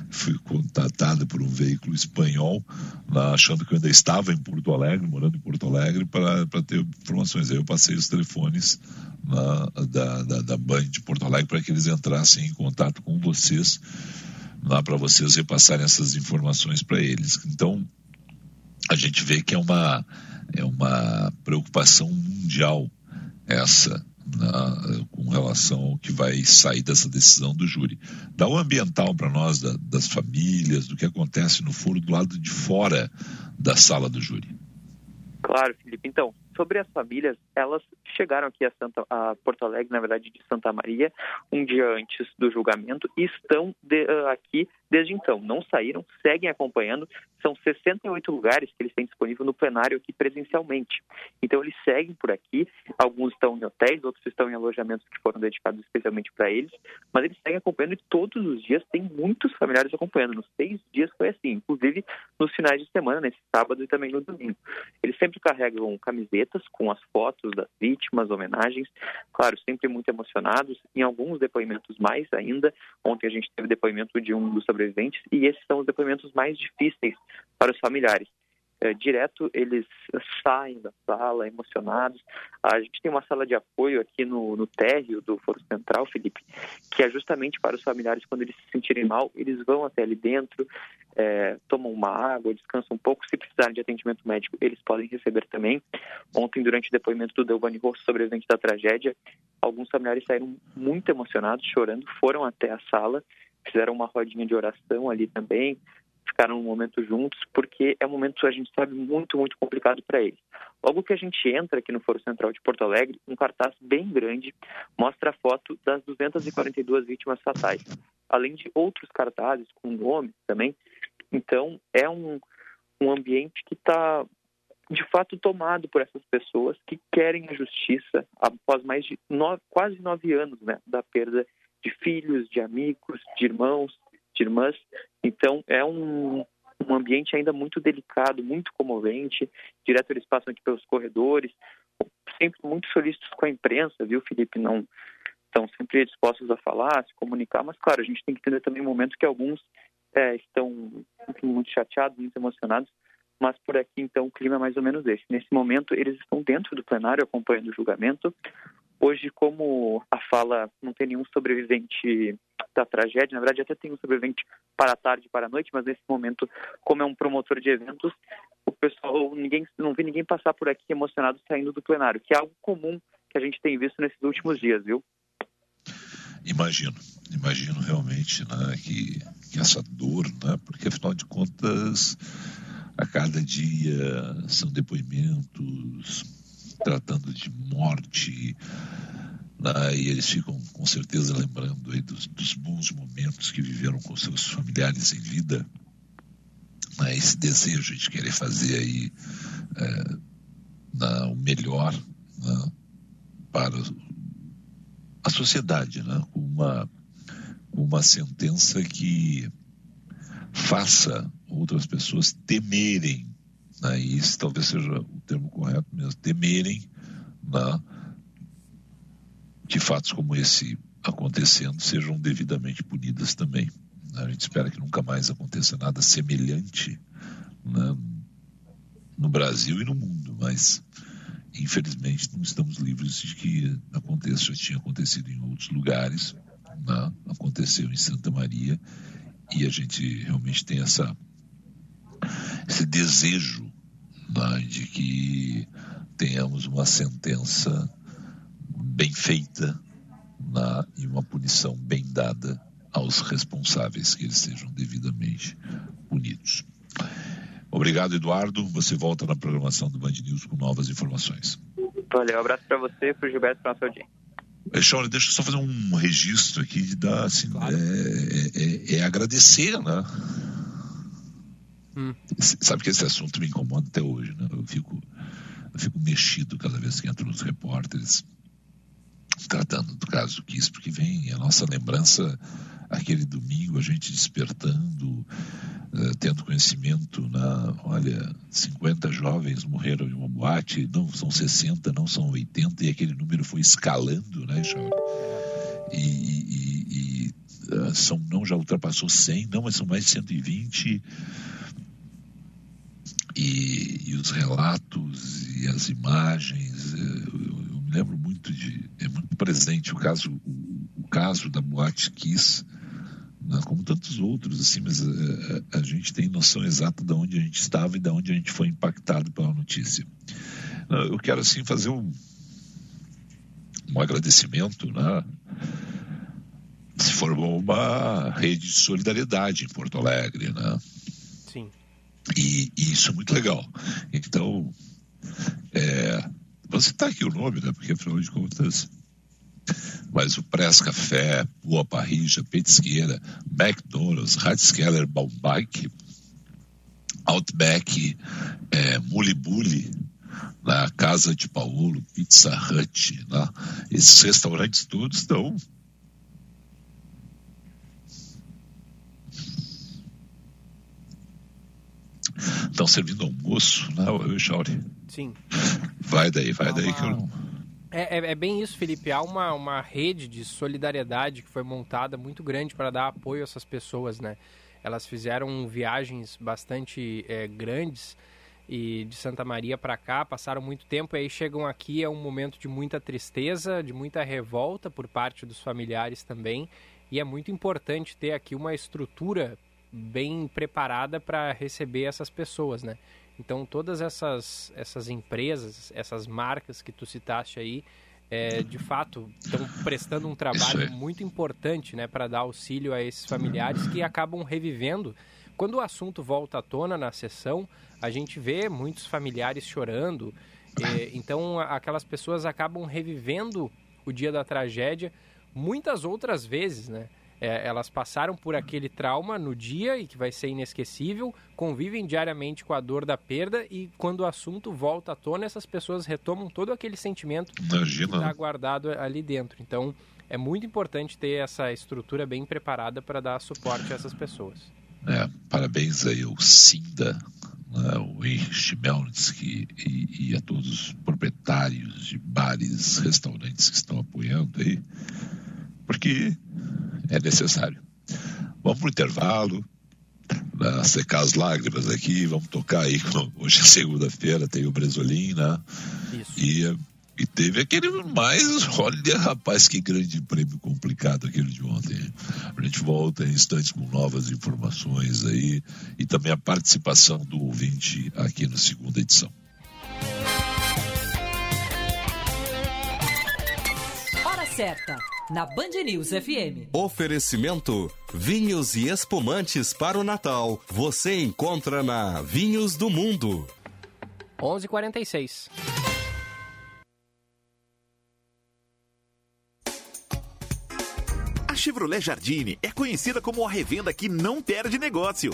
fui contatado por um veículo espanhol, lá, achando que eu ainda estava em Porto Alegre, morando em Porto Alegre, para ter informações. Aí eu passei os telefones na, da, da, da Band de Porto Alegre para que eles entrassem em contato com vocês, lá para vocês repassarem essas informações para eles. Então, a gente vê que é uma, é uma preocupação mundial essa na, com relação ao que vai sair dessa decisão do júri. Dá o ambiental para nós da, das famílias, do que acontece no foro do lado de fora da sala do júri. Claro, Felipe. Então, sobre as famílias, elas chegaram aqui a, Santa, a Porto Alegre, na verdade, de Santa Maria, um dia antes do julgamento e estão de, uh, aqui desde então. Não saíram, seguem acompanhando. São 68 lugares que eles têm disponível no plenário aqui presencialmente. Então, eles seguem por aqui. Alguns estão em hotéis, outros estão em alojamentos que foram dedicados especialmente para eles. Mas eles seguem acompanhando e todos os dias tem muitos familiares acompanhando. Nos seis dias foi assim, inclusive nos finais de semana, nesse sábado e também no domingo. Eles sempre carregam camisetas com as fotos das vítimas, homenagens. Claro, sempre muito emocionados. Em alguns depoimentos mais ainda. Ontem a gente teve depoimento de um dos sobreviventes e esses são os depoimentos mais difíceis para os familiares. É, direto eles saem da sala emocionados. A gente tem uma sala de apoio aqui no, no térreo do Foro Central, Felipe, que é justamente para os familiares, quando eles se sentirem mal, eles vão até ali dentro, é, tomam uma água, descansam um pouco. Se precisarem de atendimento médico, eles podem receber também. Ontem, durante o depoimento do Delvani Rosso, sobrevivente da tragédia, alguns familiares saíram muito emocionados, chorando, foram até a sala, fizeram uma rodinha de oração ali também, ficaram um momento juntos, porque é um momento, a gente sabe, muito, muito complicado para eles. Logo que a gente entra aqui no Foro Central de Porto Alegre, um cartaz bem grande mostra a foto das 242 vítimas fatais, além de outros cartazes com nomes também. Então, é um, um ambiente que está, de fato, tomado por essas pessoas que querem a justiça após mais de nove, quase nove anos né, da perda de filhos, de amigos, de irmãos, de irmãs. Então, é um, um ambiente ainda muito delicado, muito comovente. Direto eles passam aqui pelos corredores, sempre muito solícitos com a imprensa, viu, Felipe? Não estão sempre dispostos a falar, a se comunicar, mas claro, a gente tem que entender também o momento que alguns é, estão enfim, muito chateados, muito emocionados, mas por aqui então o clima é mais ou menos esse. Nesse momento eles estão dentro do plenário acompanhando o julgamento. Hoje, como a fala não tem nenhum sobrevivente da tragédia, na verdade até tem um sobrevivente para a tarde e para a noite, mas nesse momento, como é um promotor de eventos, o pessoal, ninguém, não vi ninguém passar por aqui emocionado saindo do plenário, que é algo comum que a gente tem visto nesses últimos dias, viu? Imagino, imagino realmente né, que, que essa dor, né, porque afinal de contas, a cada dia são depoimentos, tratando de morte. Né? E eles ficam com certeza lembrando aí dos, dos bons momentos que viveram com seus familiares em vida. Né? Esse desejo de querer fazer aí é, na, o melhor né? para a sociedade, né? uma, uma sentença que faça outras pessoas temerem, né? e isso talvez seja o termo correto mesmo, temerem né? que fatos como esse acontecendo sejam devidamente punidas também. A gente espera que nunca mais aconteça nada semelhante né? no Brasil e no mundo, mas infelizmente não estamos livres de que aconteça, já tinha acontecido em outros lugares, né? aconteceu em Santa Maria e a gente realmente tem essa esse desejo né, de que tenhamos uma sentença bem feita né, e uma punição bem dada aos responsáveis, que eles sejam devidamente punidos. Obrigado, Eduardo. Você volta na programação do Band News com novas informações. Valeu, um abraço para você, para o Gilberto, para audiência. Shawnee, deixa eu só fazer um registro aqui de dar, assim, claro. é, é, é, agradecer, né? Hum. Sabe que esse assunto me incomoda até hoje, né? Eu fico, eu fico mexido cada vez que entram os repórteres tratando do caso Kiss, porque vem a nossa lembrança aquele domingo, a gente despertando, uh, tendo conhecimento, na, olha, 50 jovens morreram em uma boate, não são 60, não são 80, e aquele número foi escalando, né, Jorge? E, e, e uh, são, não já ultrapassou 100, não, mas são mais de 120. E, e os relatos e as imagens, uh, eu, eu, me lembro muito de. É muito presente o caso, o, o caso da Boate Kiss, né, como tantos outros, assim, mas a, eh, a, a, gente tem noção exata de onde a gente estava e de onde a gente foi impactado pela notícia. Eu quero, assim, fazer um, um agradecimento, né? Se formou uma rede de solidariedade em Porto Alegre, né? E, e isso é muito legal. Então, é, você está aqui o nome, né? Porque afinal de contas mas o Press Café, Boa Parrija, Petisqueira, McDonald's, Ratskeller, Baumbike, Outback, é, Mulibuli, na Casa de Paulo, Pizza Hut, né? esses restaurantes todos estão estão servindo almoço, né, Chauri? Sim. *laughs* Vai daí, vai daí que eu não é, é, é, bem isso, Felipe. Há uma, uma rede de solidariedade que foi montada muito grande para dar apoio a essas pessoas, né? Elas fizeram viagens bastante é, grandes e de Santa Maria para cá, passaram muito tempo e aí chegam aqui, é um momento de muita tristeza, de muita revolta por parte dos familiares também. E é muito importante ter aqui uma estrutura bem preparada para receber essas pessoas, né? Então, todas essas, essas empresas, essas marcas que tu citaste aí, é, de fato, estão prestando um trabalho muito importante né, para dar auxílio a esses familiares que acabam revivendo. Quando o assunto volta à tona na sessão, a gente vê muitos familiares chorando. E, então, aquelas pessoas acabam revivendo o dia da tragédia muitas outras vezes, né? É, elas passaram por aquele trauma no dia e que vai ser inesquecível, convivem diariamente com a dor da perda e quando o assunto volta à tona, essas pessoas retomam todo aquele sentimento Imagina. que está guardado ali dentro. Então, é muito importante ter essa estrutura bem preparada para dar suporte a essas pessoas. É, parabéns aí ao Cinda, né, o Henrich Melnitsky e, e a todos os proprietários de bares, restaurantes que estão apoiando aí, porque é necessário. Vamos para o intervalo, né, secar as lágrimas aqui, vamos tocar aí. Hoje é segunda-feira, tem o Bresolim, né? Isso. E, e teve aquele mais, olha, rapaz, que grande prêmio complicado aquele de ontem. A gente volta em instantes com novas informações aí e também a participação do ouvinte aqui na segunda edição. Hora certa na Band News FM. Oferecimento: vinhos e espumantes para o Natal. Você encontra na Vinhos do Mundo. 11:46. A Chevrolet Jardine é conhecida como a revenda que não perde negócio.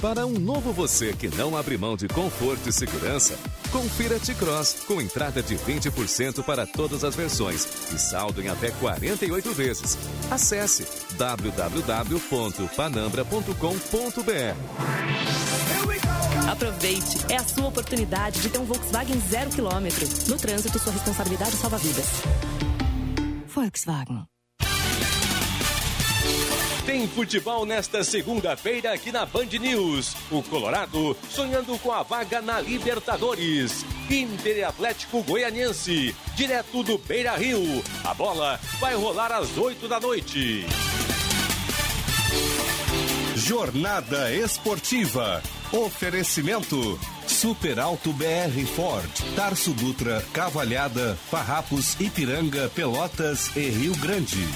Para um novo você que não abre mão de conforto e segurança, confira T-Cross com entrada de 20% para todas as versões e saldo em até 48 vezes. Acesse www.panambra.com.br. Aproveite, é a sua oportunidade de ter um Volkswagen zero quilômetro. No trânsito, sua responsabilidade salva vidas. Volkswagen. Tem futebol nesta segunda-feira aqui na Band News. O Colorado sonhando com a vaga na Libertadores. Inter Atlético Goianiense, direto do Beira Rio. A bola vai rolar às 8 da noite. Jornada Esportiva. Oferecimento. Super Alto BR Ford, Tarso Dutra, Cavalhada, Farrapos, Ipiranga, Pelotas e Rio Grande.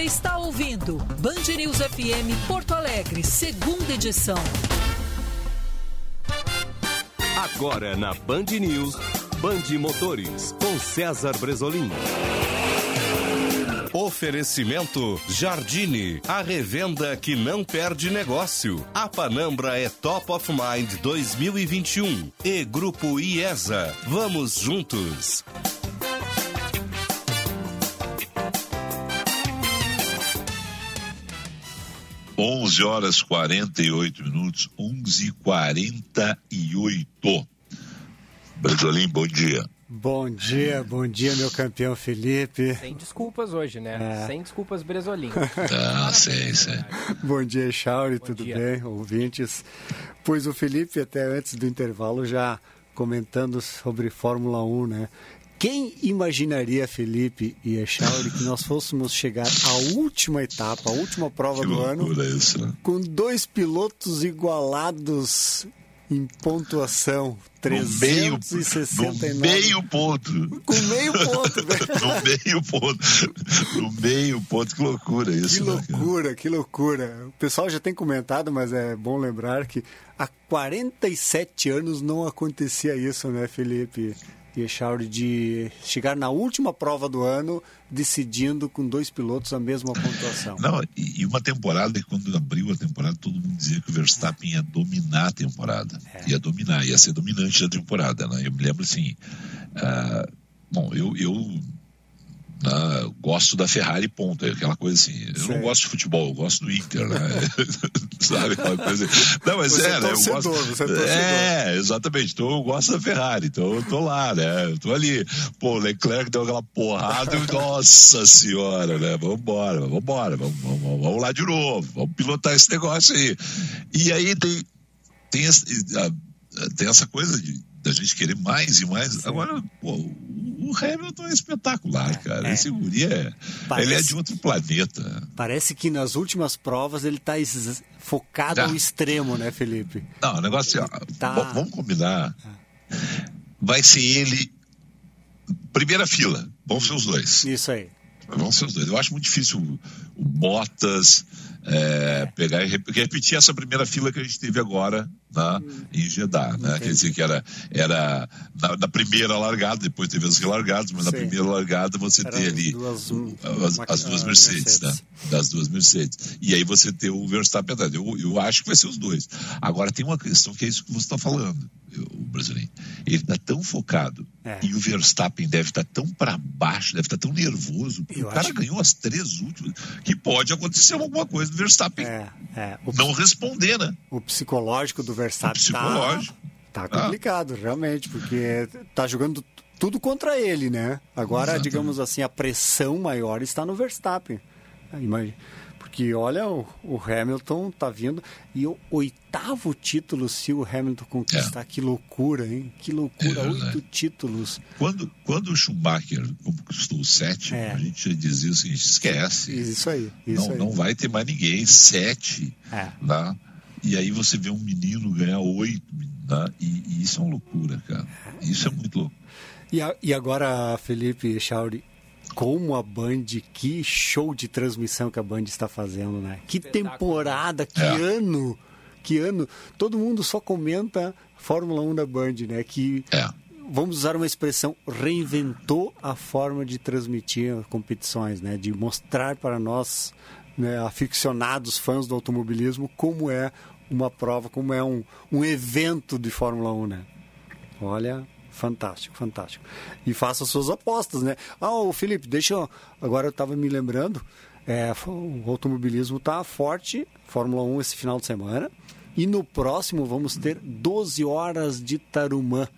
Você está ouvindo Band News FM Porto Alegre, segunda edição. Agora na Band News, Band Motores, com César Bresolim. Oferecimento Jardine, a revenda que não perde negócio. A Panambra é Top of Mind 2021 e Grupo IESA. Vamos juntos. 11 horas 48 minutos, 11 e 48 Brasolim, bom dia. Bom dia, bom dia, meu campeão Felipe. Sem desculpas hoje, né? É. Sem desculpas, Bresolim. *laughs* ah, sim, sim. bom dia, Chauri, tudo dia. bem? Ouvintes. Pois o Felipe, até antes do intervalo, já comentando sobre Fórmula 1, né? Quem imaginaria, Felipe e Echauri, que nós fôssemos chegar à última etapa, à última prova que do ano, isso, né? com dois igualados em pontuação. 369. No meio ponto. Com meio ponto, *laughs* velho. no meio ponto. No meio ponto. Que loucura isso. Que loucura, né, que loucura. O pessoal já tem comentado, mas é bom lembrar que há 47 anos não acontecia isso, né, Felipe? E Echauri de chegar na última prova do ano decidindo com dois pilotos a mesma pontuação. Não, e, uma temporada que quando abriu a temporada todo mundo dizia que o Verstappen ia dominar a temporada, é. ia dominar, ia ser dominante da temporada, né? Eu me lembro assim, uh, bom, eu, eu né, gosto da Ferrari, ponto. É aquela coisa assim. Eu não gosto de futebol, eu gosto do Inter, né? *laughs* Sabe? Aquela coisa. Não, mas você é, é torcedor, eu gosto. Você é, é, exatamente. Então eu gosto da Ferrari, então eu tô lá, né? Eu tô ali. Pô, o Leclerc deu aquela porrada e, nossa senhora, né? Vambora, vambora, vamos, vamos, vamos lá de novo, vamos pilotar esse negócio aí. E aí tem, tem, tem essa coisa de da gente querer mais e mais. Sim. Agora, pô, o Hamilton é espetacular, cara. É. Esse guri é. Parece, ele é de outro planeta. Parece que nas últimas provas ele está focado tá. ao extremo, né, Felipe? Não, o negócio assim, ó, tá. vamos combinar. Vai ser ele. Primeira fila. Vão ser os dois. Isso aí. Vão ser os dois. Eu acho muito difícil o Bottas é, pegar e repetir essa primeira fila que a gente teve agora na, hum. em Jeddah, né? Quer dizer que era, era na, na, primeira largada, depois teve as relargadas, mas Sim. na primeira largada você tem ali duas, as, as, duas Mercedes, Mercedes, né? Das duas Mercedes. E aí você tem o Verstappen atrás. Eu, eu acho que vai ser os dois. Agora tem uma questão que é isso que você está falando, o brasileiro. Ele está tão focado é. e o Verstappen deve estar tá tão para baixo, deve estar tá tão nervoso. o cara ganhou as três últimas, que pode acontecer alguma coisa do Verstappen é, é. não responder, né? O psicológico do Verstappen tá, tá complicado, ah. realmente, porque tá jogando tudo contra ele, né? Agora, Exatamente. digamos assim, a pressão maior está no Verstappen. Imagina porque olha, o, o Hamilton tá vindo e o oitavo título se o Hamilton conquistar, é. que loucura, hein? Que loucura, é, oito títulos. Quando, quando o Schumacher conquistou o sétimo, é. a gente já dizia o seguinte, esquece. Isso aí, isso não, aí. não vai ter mais ninguém, sete, é. né? E aí você vê um menino ganhar oito, né? e, e isso é uma loucura, cara. Isso é muito louco. E, a, e agora, Felipe Chauri, como a Band, que show de transmissão que a Band está fazendo, né? Que temporada, que é. ano, que ano. Todo mundo só comenta Fórmula 1 da Band, né? Que é. vamos usar uma expressão, reinventou a forma de transmitir competições, né? De mostrar para nós, né, aficionados, fãs do automobilismo, como é uma prova, como é um, um evento de Fórmula 1, né? Olha, Fantástico, fantástico. E faça suas apostas, né? Ah, o Felipe, deixa eu. Agora eu estava me lembrando. É, o automobilismo está forte, Fórmula 1 esse final de semana. E no próximo vamos ter 12 horas de Tarumã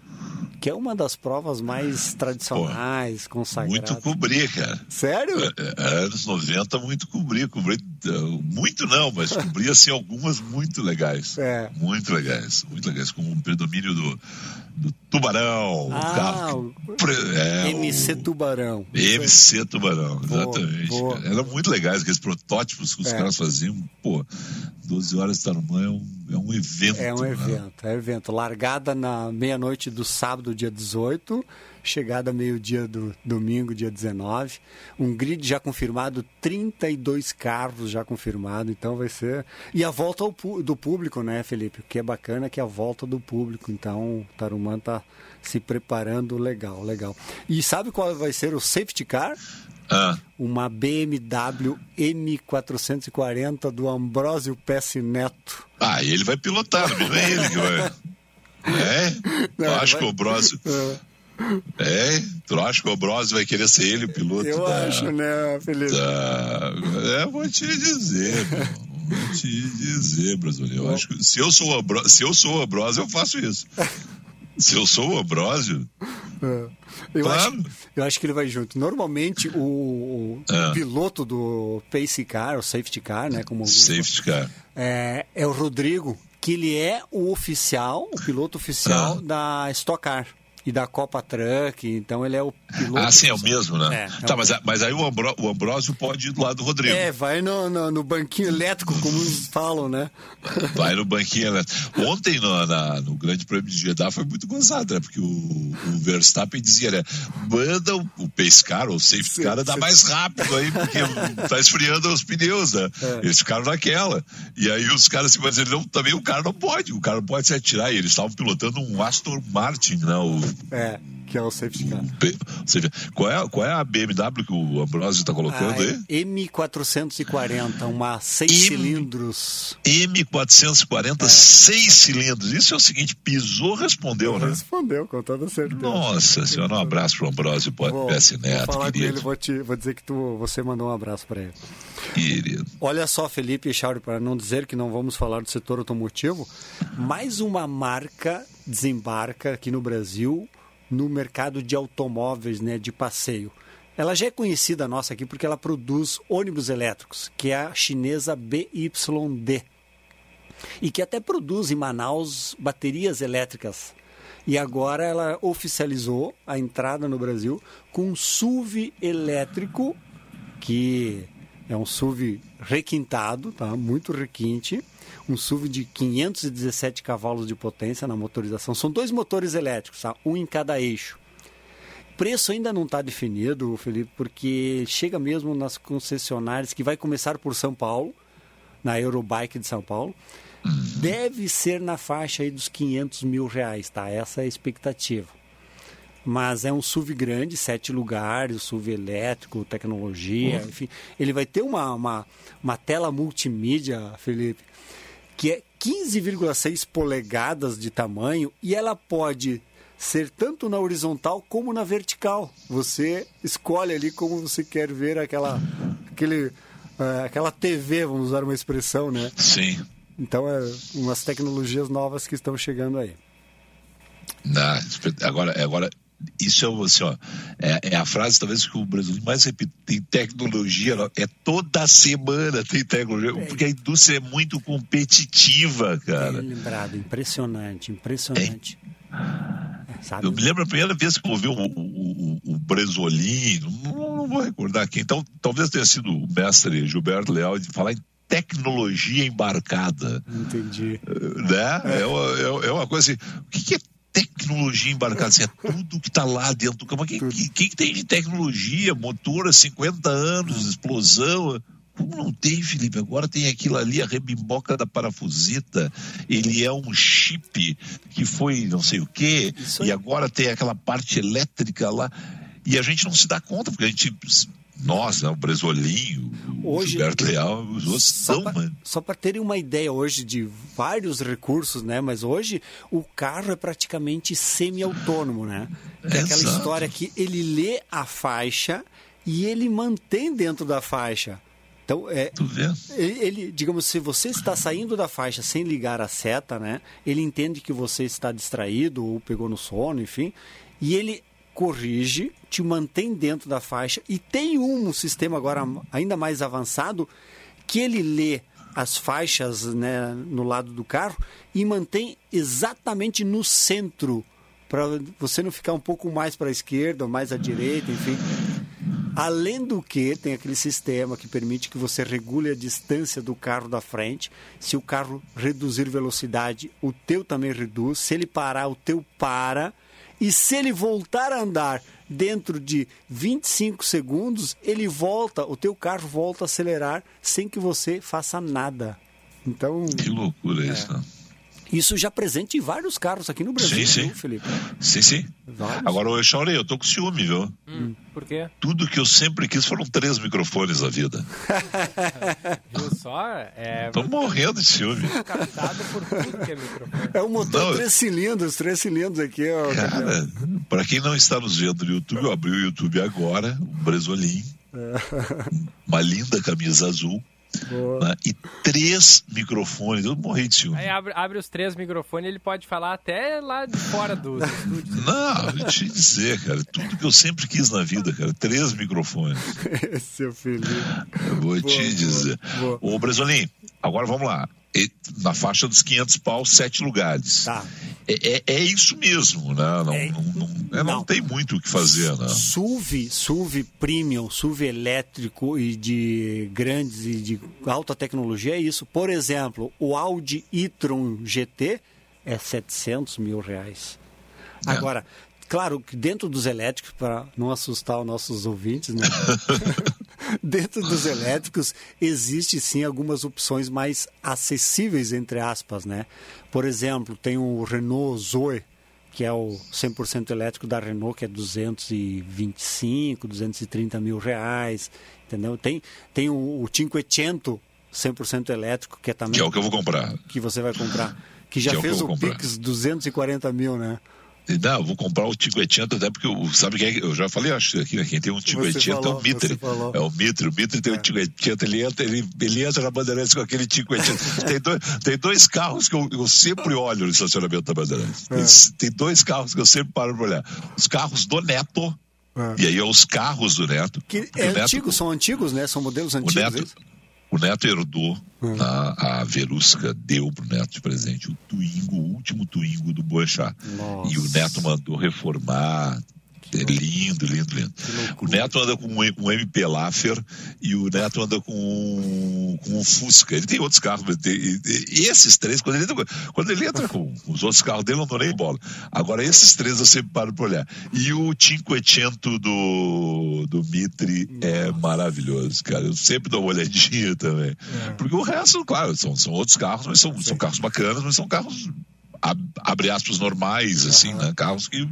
que é uma das provas mais tradicionais, Pô, consagradas. Muito cobrir, cara. Sério? É, é, anos 90, muito cobrir. cobrir muito não, mas cobri assim, algumas muito legais. É. Muito legais, muito legais, com o predomínio do, do Tubarão. Ah, carro, é, MC o, Tubarão. MC Tubarão, exatamente. Boa, boa. Eram muito legais aqueles protótipos que os é. caras faziam. Pô, 12 horas de Tarumã é um, é um evento. É um né? evento, é um evento. Largada na meia-noite do sábado, dia 18, chegada meio-dia do domingo, dia 19. Um grid já confirmado, 32 carros já confirmado, então vai ser. E a volta ao, do público, né, Felipe? O que é bacana é que é a volta do público. Então o Tarumã está se preparando legal, legal. E sabe qual vai ser o safety car? Ah. Uma BMW M440 do Ambrósio Pesce Neto. Ah, ele vai pilotar, não é ele que vai. *laughs* É? Não, tu acha vai... que o Brosio. *laughs* É. é? Tu acha que o Brosio vai querer ser ele o piloto? Eu da... acho, né, Felipe? Da... É, vou te dizer, Vou te dizer, Brasil. Eu acho que se eu sou o Brosio, se eu sou o Ambrosio, eu faço isso. *laughs* Se eu sou o Ambrosio. É. Eu, claro. acho, eu acho que ele vai junto. Normalmente, o, o é. piloto do Pace Car, o Safety Car, né? Como safety Car. É, é o Rodrigo, que ele é o oficial, o piloto oficial ah. da Stock Car e da Copa Truck, então ele é o piloto. Ah, sim, é o mesmo, né? É, tá, é mas, mas aí o, Ambro, o Ambrósio pode ir do lado do Rodrigo. É, vai no, no, no banquinho elétrico, como eles *laughs* falam, né? Vai no banquinho elétrico. Ontem no, na, no Grande Prêmio de Jeddah foi muito gozado, né? Porque o, o Verstappen dizia, né? Manda o, o pace car, ou o safety car, dá mais rápido aí, porque *laughs* tá esfriando os pneus, né? É. Eles ficaram naquela. E aí os caras, assim, mas ele não, também o cara não pode, o cara não pode se atirar. E eles estavam pilotando um Aston Martin, né? O, é, que é o safety car. Ou seja, qual é, qual é a BMW que o Ambrosio está colocando ah, aí? M440, uma 6 M... cilindros. M440, 6 é. cilindros. Isso é o seguinte, pisou, respondeu, né? Respondeu, com toda certeza. Nossa senhora, um abraço para o Ambrosio PS Neto, vou falar querido. Com ele, vou, te, vou dizer que tu, você mandou um abraço para ele. Querido. Olha só, Felipe e Chauri, para não dizer que não vamos falar do setor automotivo, mais uma marca desembarca aqui no Brasil no mercado de automóveis, né, de passeio. Ela já é conhecida nossa aqui porque ela produz ônibus elétricos, que é a chinesa BYD. E que até produz em Manaus baterias elétricas. E agora ela oficializou a entrada no Brasil com um SUV elétrico, que é um SUV requintado, tá? muito requinte, um SUV de 517 cavalos de potência na motorização. São dois motores elétricos, tá? um em cada eixo. O preço ainda não está definido, Felipe, porque chega mesmo nas concessionárias, que vai começar por São Paulo, na Eurobike de São Paulo. Deve ser na faixa aí dos 500 mil reais, tá? Essa é a expectativa. Mas é um SUV grande, sete lugares, SUV elétrico, tecnologia, uhum. enfim. Ele vai ter uma, uma, uma tela multimídia, Felipe, que é 15,6 polegadas de tamanho e ela pode ser tanto na horizontal como na vertical. Você escolhe ali como você quer ver aquela, aquele, uh, aquela TV, vamos usar uma expressão, né? Sim. Então, é umas tecnologias novas que estão chegando aí. Não, agora, agora isso é assim, ó, é, é, a frase talvez que o brasileiro mais repete, tem tecnologia, é toda semana tem tecnologia, é. porque a indústria é muito competitiva, cara. Bem lembrado, impressionante, impressionante. É. Eu me lembro a primeira vez que eu ouvi o, o, o, o Bresolim, não, não, vou recordar quem, então talvez tenha sido o mestre Gilberto Leal de falar em tecnologia embarcada. Entendi. Né? É, uma, é, é uma coisa assim, o que é tecnologia embarcada, assim, é tudo que está lá dentro do campo. O que, que, que, tem de tecnologia? Motor há 50 anos, explosão. Como não tem, Felipe? Agora tem aquilo ali, a rebimboca da parafusita. Ele é um chip que foi não sei o quê, e agora tem aquela parte elétrica lá. E a gente não se dá conta, porque a gente nós, né, o Bresolinho, o Gilberto Leal, os outros são, mano. Só para terem uma ideia hoje de vários recursos, né? Mas hoje o carro é praticamente semi-autônomo, né? É aquela história que ele lê a faixa e ele mantém dentro da faixa. Então, é, ele, digamos, se você está saindo da faixa sem ligar a seta, né? Ele entende que você está distraído ou pegou no sono, enfim, e ele corrige, te mantém dentro da faixa e tem um sistema agora ainda mais avançado que ele lê as faixas né, no lado do carro e mantém exatamente no centro para você não ficar um pouco mais para a esquerda ou mais à direita, enfim. Além do que, tem aquele sistema que permite que você regule a distância do carro da frente. Se o carro reduzir velocidade, o teu também reduz. Se ele parar, o teu para. E se ele voltar a andar dentro de 25 segundos, ele volta, o teu carro volta a acelerar sem que você faça nada. Então, que loucura é. isso, né? Isso já presente em vários carros aqui no Brasil, sim, sim. Viu, Felipe? Sim, sim. Vários. Agora, eu chorei, eu tô com ciúme, viu? Hum, por quê? Tudo que eu sempre quis foram três microfones na vida. *laughs* Viu só? É... *laughs* Tô morrendo de ciúme. Captado por tudo que é microfone. É um motor não, três cilindros, três cilindros aqui. Ó, cara, para quem não está nos vendo no YouTube, eu abri o YouTube agora, um Bresolim, é. *laughs* uma linda camisa azul, né? E três microfones. Eu morri de ciúme. Aí abre, abre os três microfones ele pode falar até lá de fora do, do *laughs* estúdio. Não, vou te dizer, cara. Tudo que eu sempre quis na vida, cara. Três microfones. *laughs* Seu filho. Eu vou boa, te dizer. Boa, boa. Ô, Bresolim, agora vamos lá na faixa dos 500 pau, sete lugares. Tá. É, é, é, isso mesmo, né? Não, é, não, não, é, não, tem muito o que fazer, né? SUV, SUV premium, SUV elétrico e de grandes e de alta tecnologia é isso. Por exemplo, o Audi e-tron GT é 700 mil reais. É. Agora, claro que dentro dos elétricos, para não assustar os nossos ouvintes, né? *laughs* dentro dos elétricos existe sim algumas opções mais acessíveis, entre aspas, né? Por exemplo, tem o Renault Zoe, que é o 100% elétrico da Renault, que é 225, 230 mil reais, entendeu? Tem, tem o, o 500 100% elétrico, que é também... Que é o que eu vou comprar. Que você vai comprar. Que já que fez é o, o Pix 240 mil, né? Não, eu vou comprar o 580 até porque eu, sabe quem é, eu já falei, acho que quem tem um 580 é o Mitre. É o Mitre, o Mitre tem é. um 580, ele entra, ele, ele entra na Bandeirantes com aquele 580. *laughs* tem, dois, tem dois carros que eu, eu sempre olho no estacionamento da Bandeirantes. É. Tem, dois carros que eu sempre paro para olhar. Os carros do Neto, é. e aí é os carros do Neto. Que é Neto, antigos, são antigos, né? São modelos antigos. O Neto, o Neto herdou, hum. a Verusca deu pro Neto de presente o Twingo, o último Twingo do Boechat. E o Neto mandou reformar, é lindo, lindo, lindo. O Neto anda com um, MP Laffer e o Neto anda com um, com um Fusca. Ele tem outros carros, mas tem, e, esses três, quando ele, entra, quando ele entra com os outros carros dele, eu não dou nem bola. Agora, esses três eu sempre paro para olhar. E o 500 do, do Mitre é maravilhoso, cara. Eu sempre dou uma olhadinha também. É. Porque o resto, claro, são, são outros carros, mas são, são carros bacanas, mas são carros abre aspas normais, assim, né? Carros que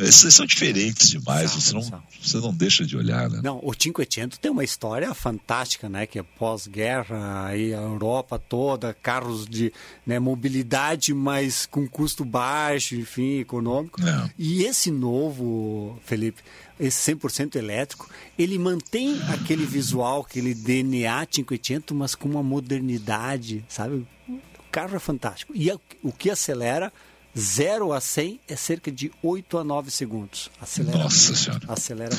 esses são diferentes demais, você, não, você não deixa de olhar, né? Não, o Cinquecento tem uma história fantástica, né? Que é pós-guerra, aí a Europa toda, carros de né, mobilidade, mas com custo baixo, enfim, econômico. É. E esse novo, Felipe, esse 100% elétrico, ele mantém aquele visual, aquele DNA Cinquecento, mas com uma modernidade, sabe? O carro é fantástico. E é o que acelera 0 a 100 é cerca de 8 a 9 segundos. Acelera. Nossa Senhora. Acelera.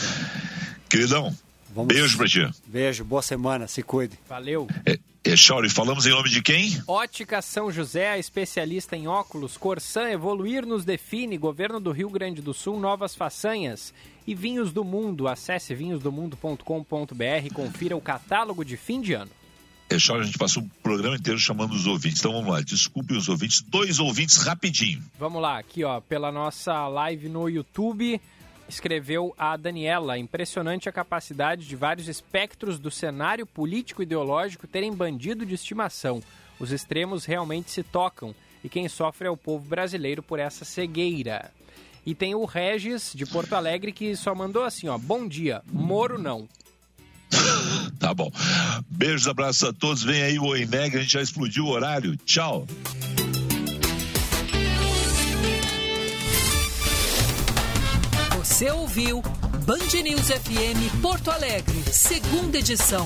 Queridão, Vamos... beijo pra ti. Beijo, boa semana, se cuide. Valeu. É, é, Chauri, falamos em nome de quem? Ótica São José, especialista em óculos. Corsan, evoluir nos define. Governo do Rio Grande do Sul, novas façanhas. E Vinhos do Mundo, acesse vinhosdomundo.com.br e confira o catálogo de fim de ano. É, Chauri, a gente passou o programa inteiro chamando os ouvintes. Então vamos lá, desculpem os ouvintes. Dois ouvintes rapidinho. Vamos lá, aqui ó, pela nossa live no YouTube escreveu a Daniela. Impressionante a capacidade de vários espectros do cenário político ideológico terem bandido de estimação. Os extremos realmente se tocam e quem sofre é o povo brasileiro por essa cegueira. E tem o Regis de Porto Alegre que só mandou assim, ó: "Bom dia, Moro não". *laughs* tá bom. Beijos, abraços a todos. Vem aí o Oi Mega, a gente já explodiu o horário. Tchau. Você ouviu Band News FM Porto Alegre, segunda edição.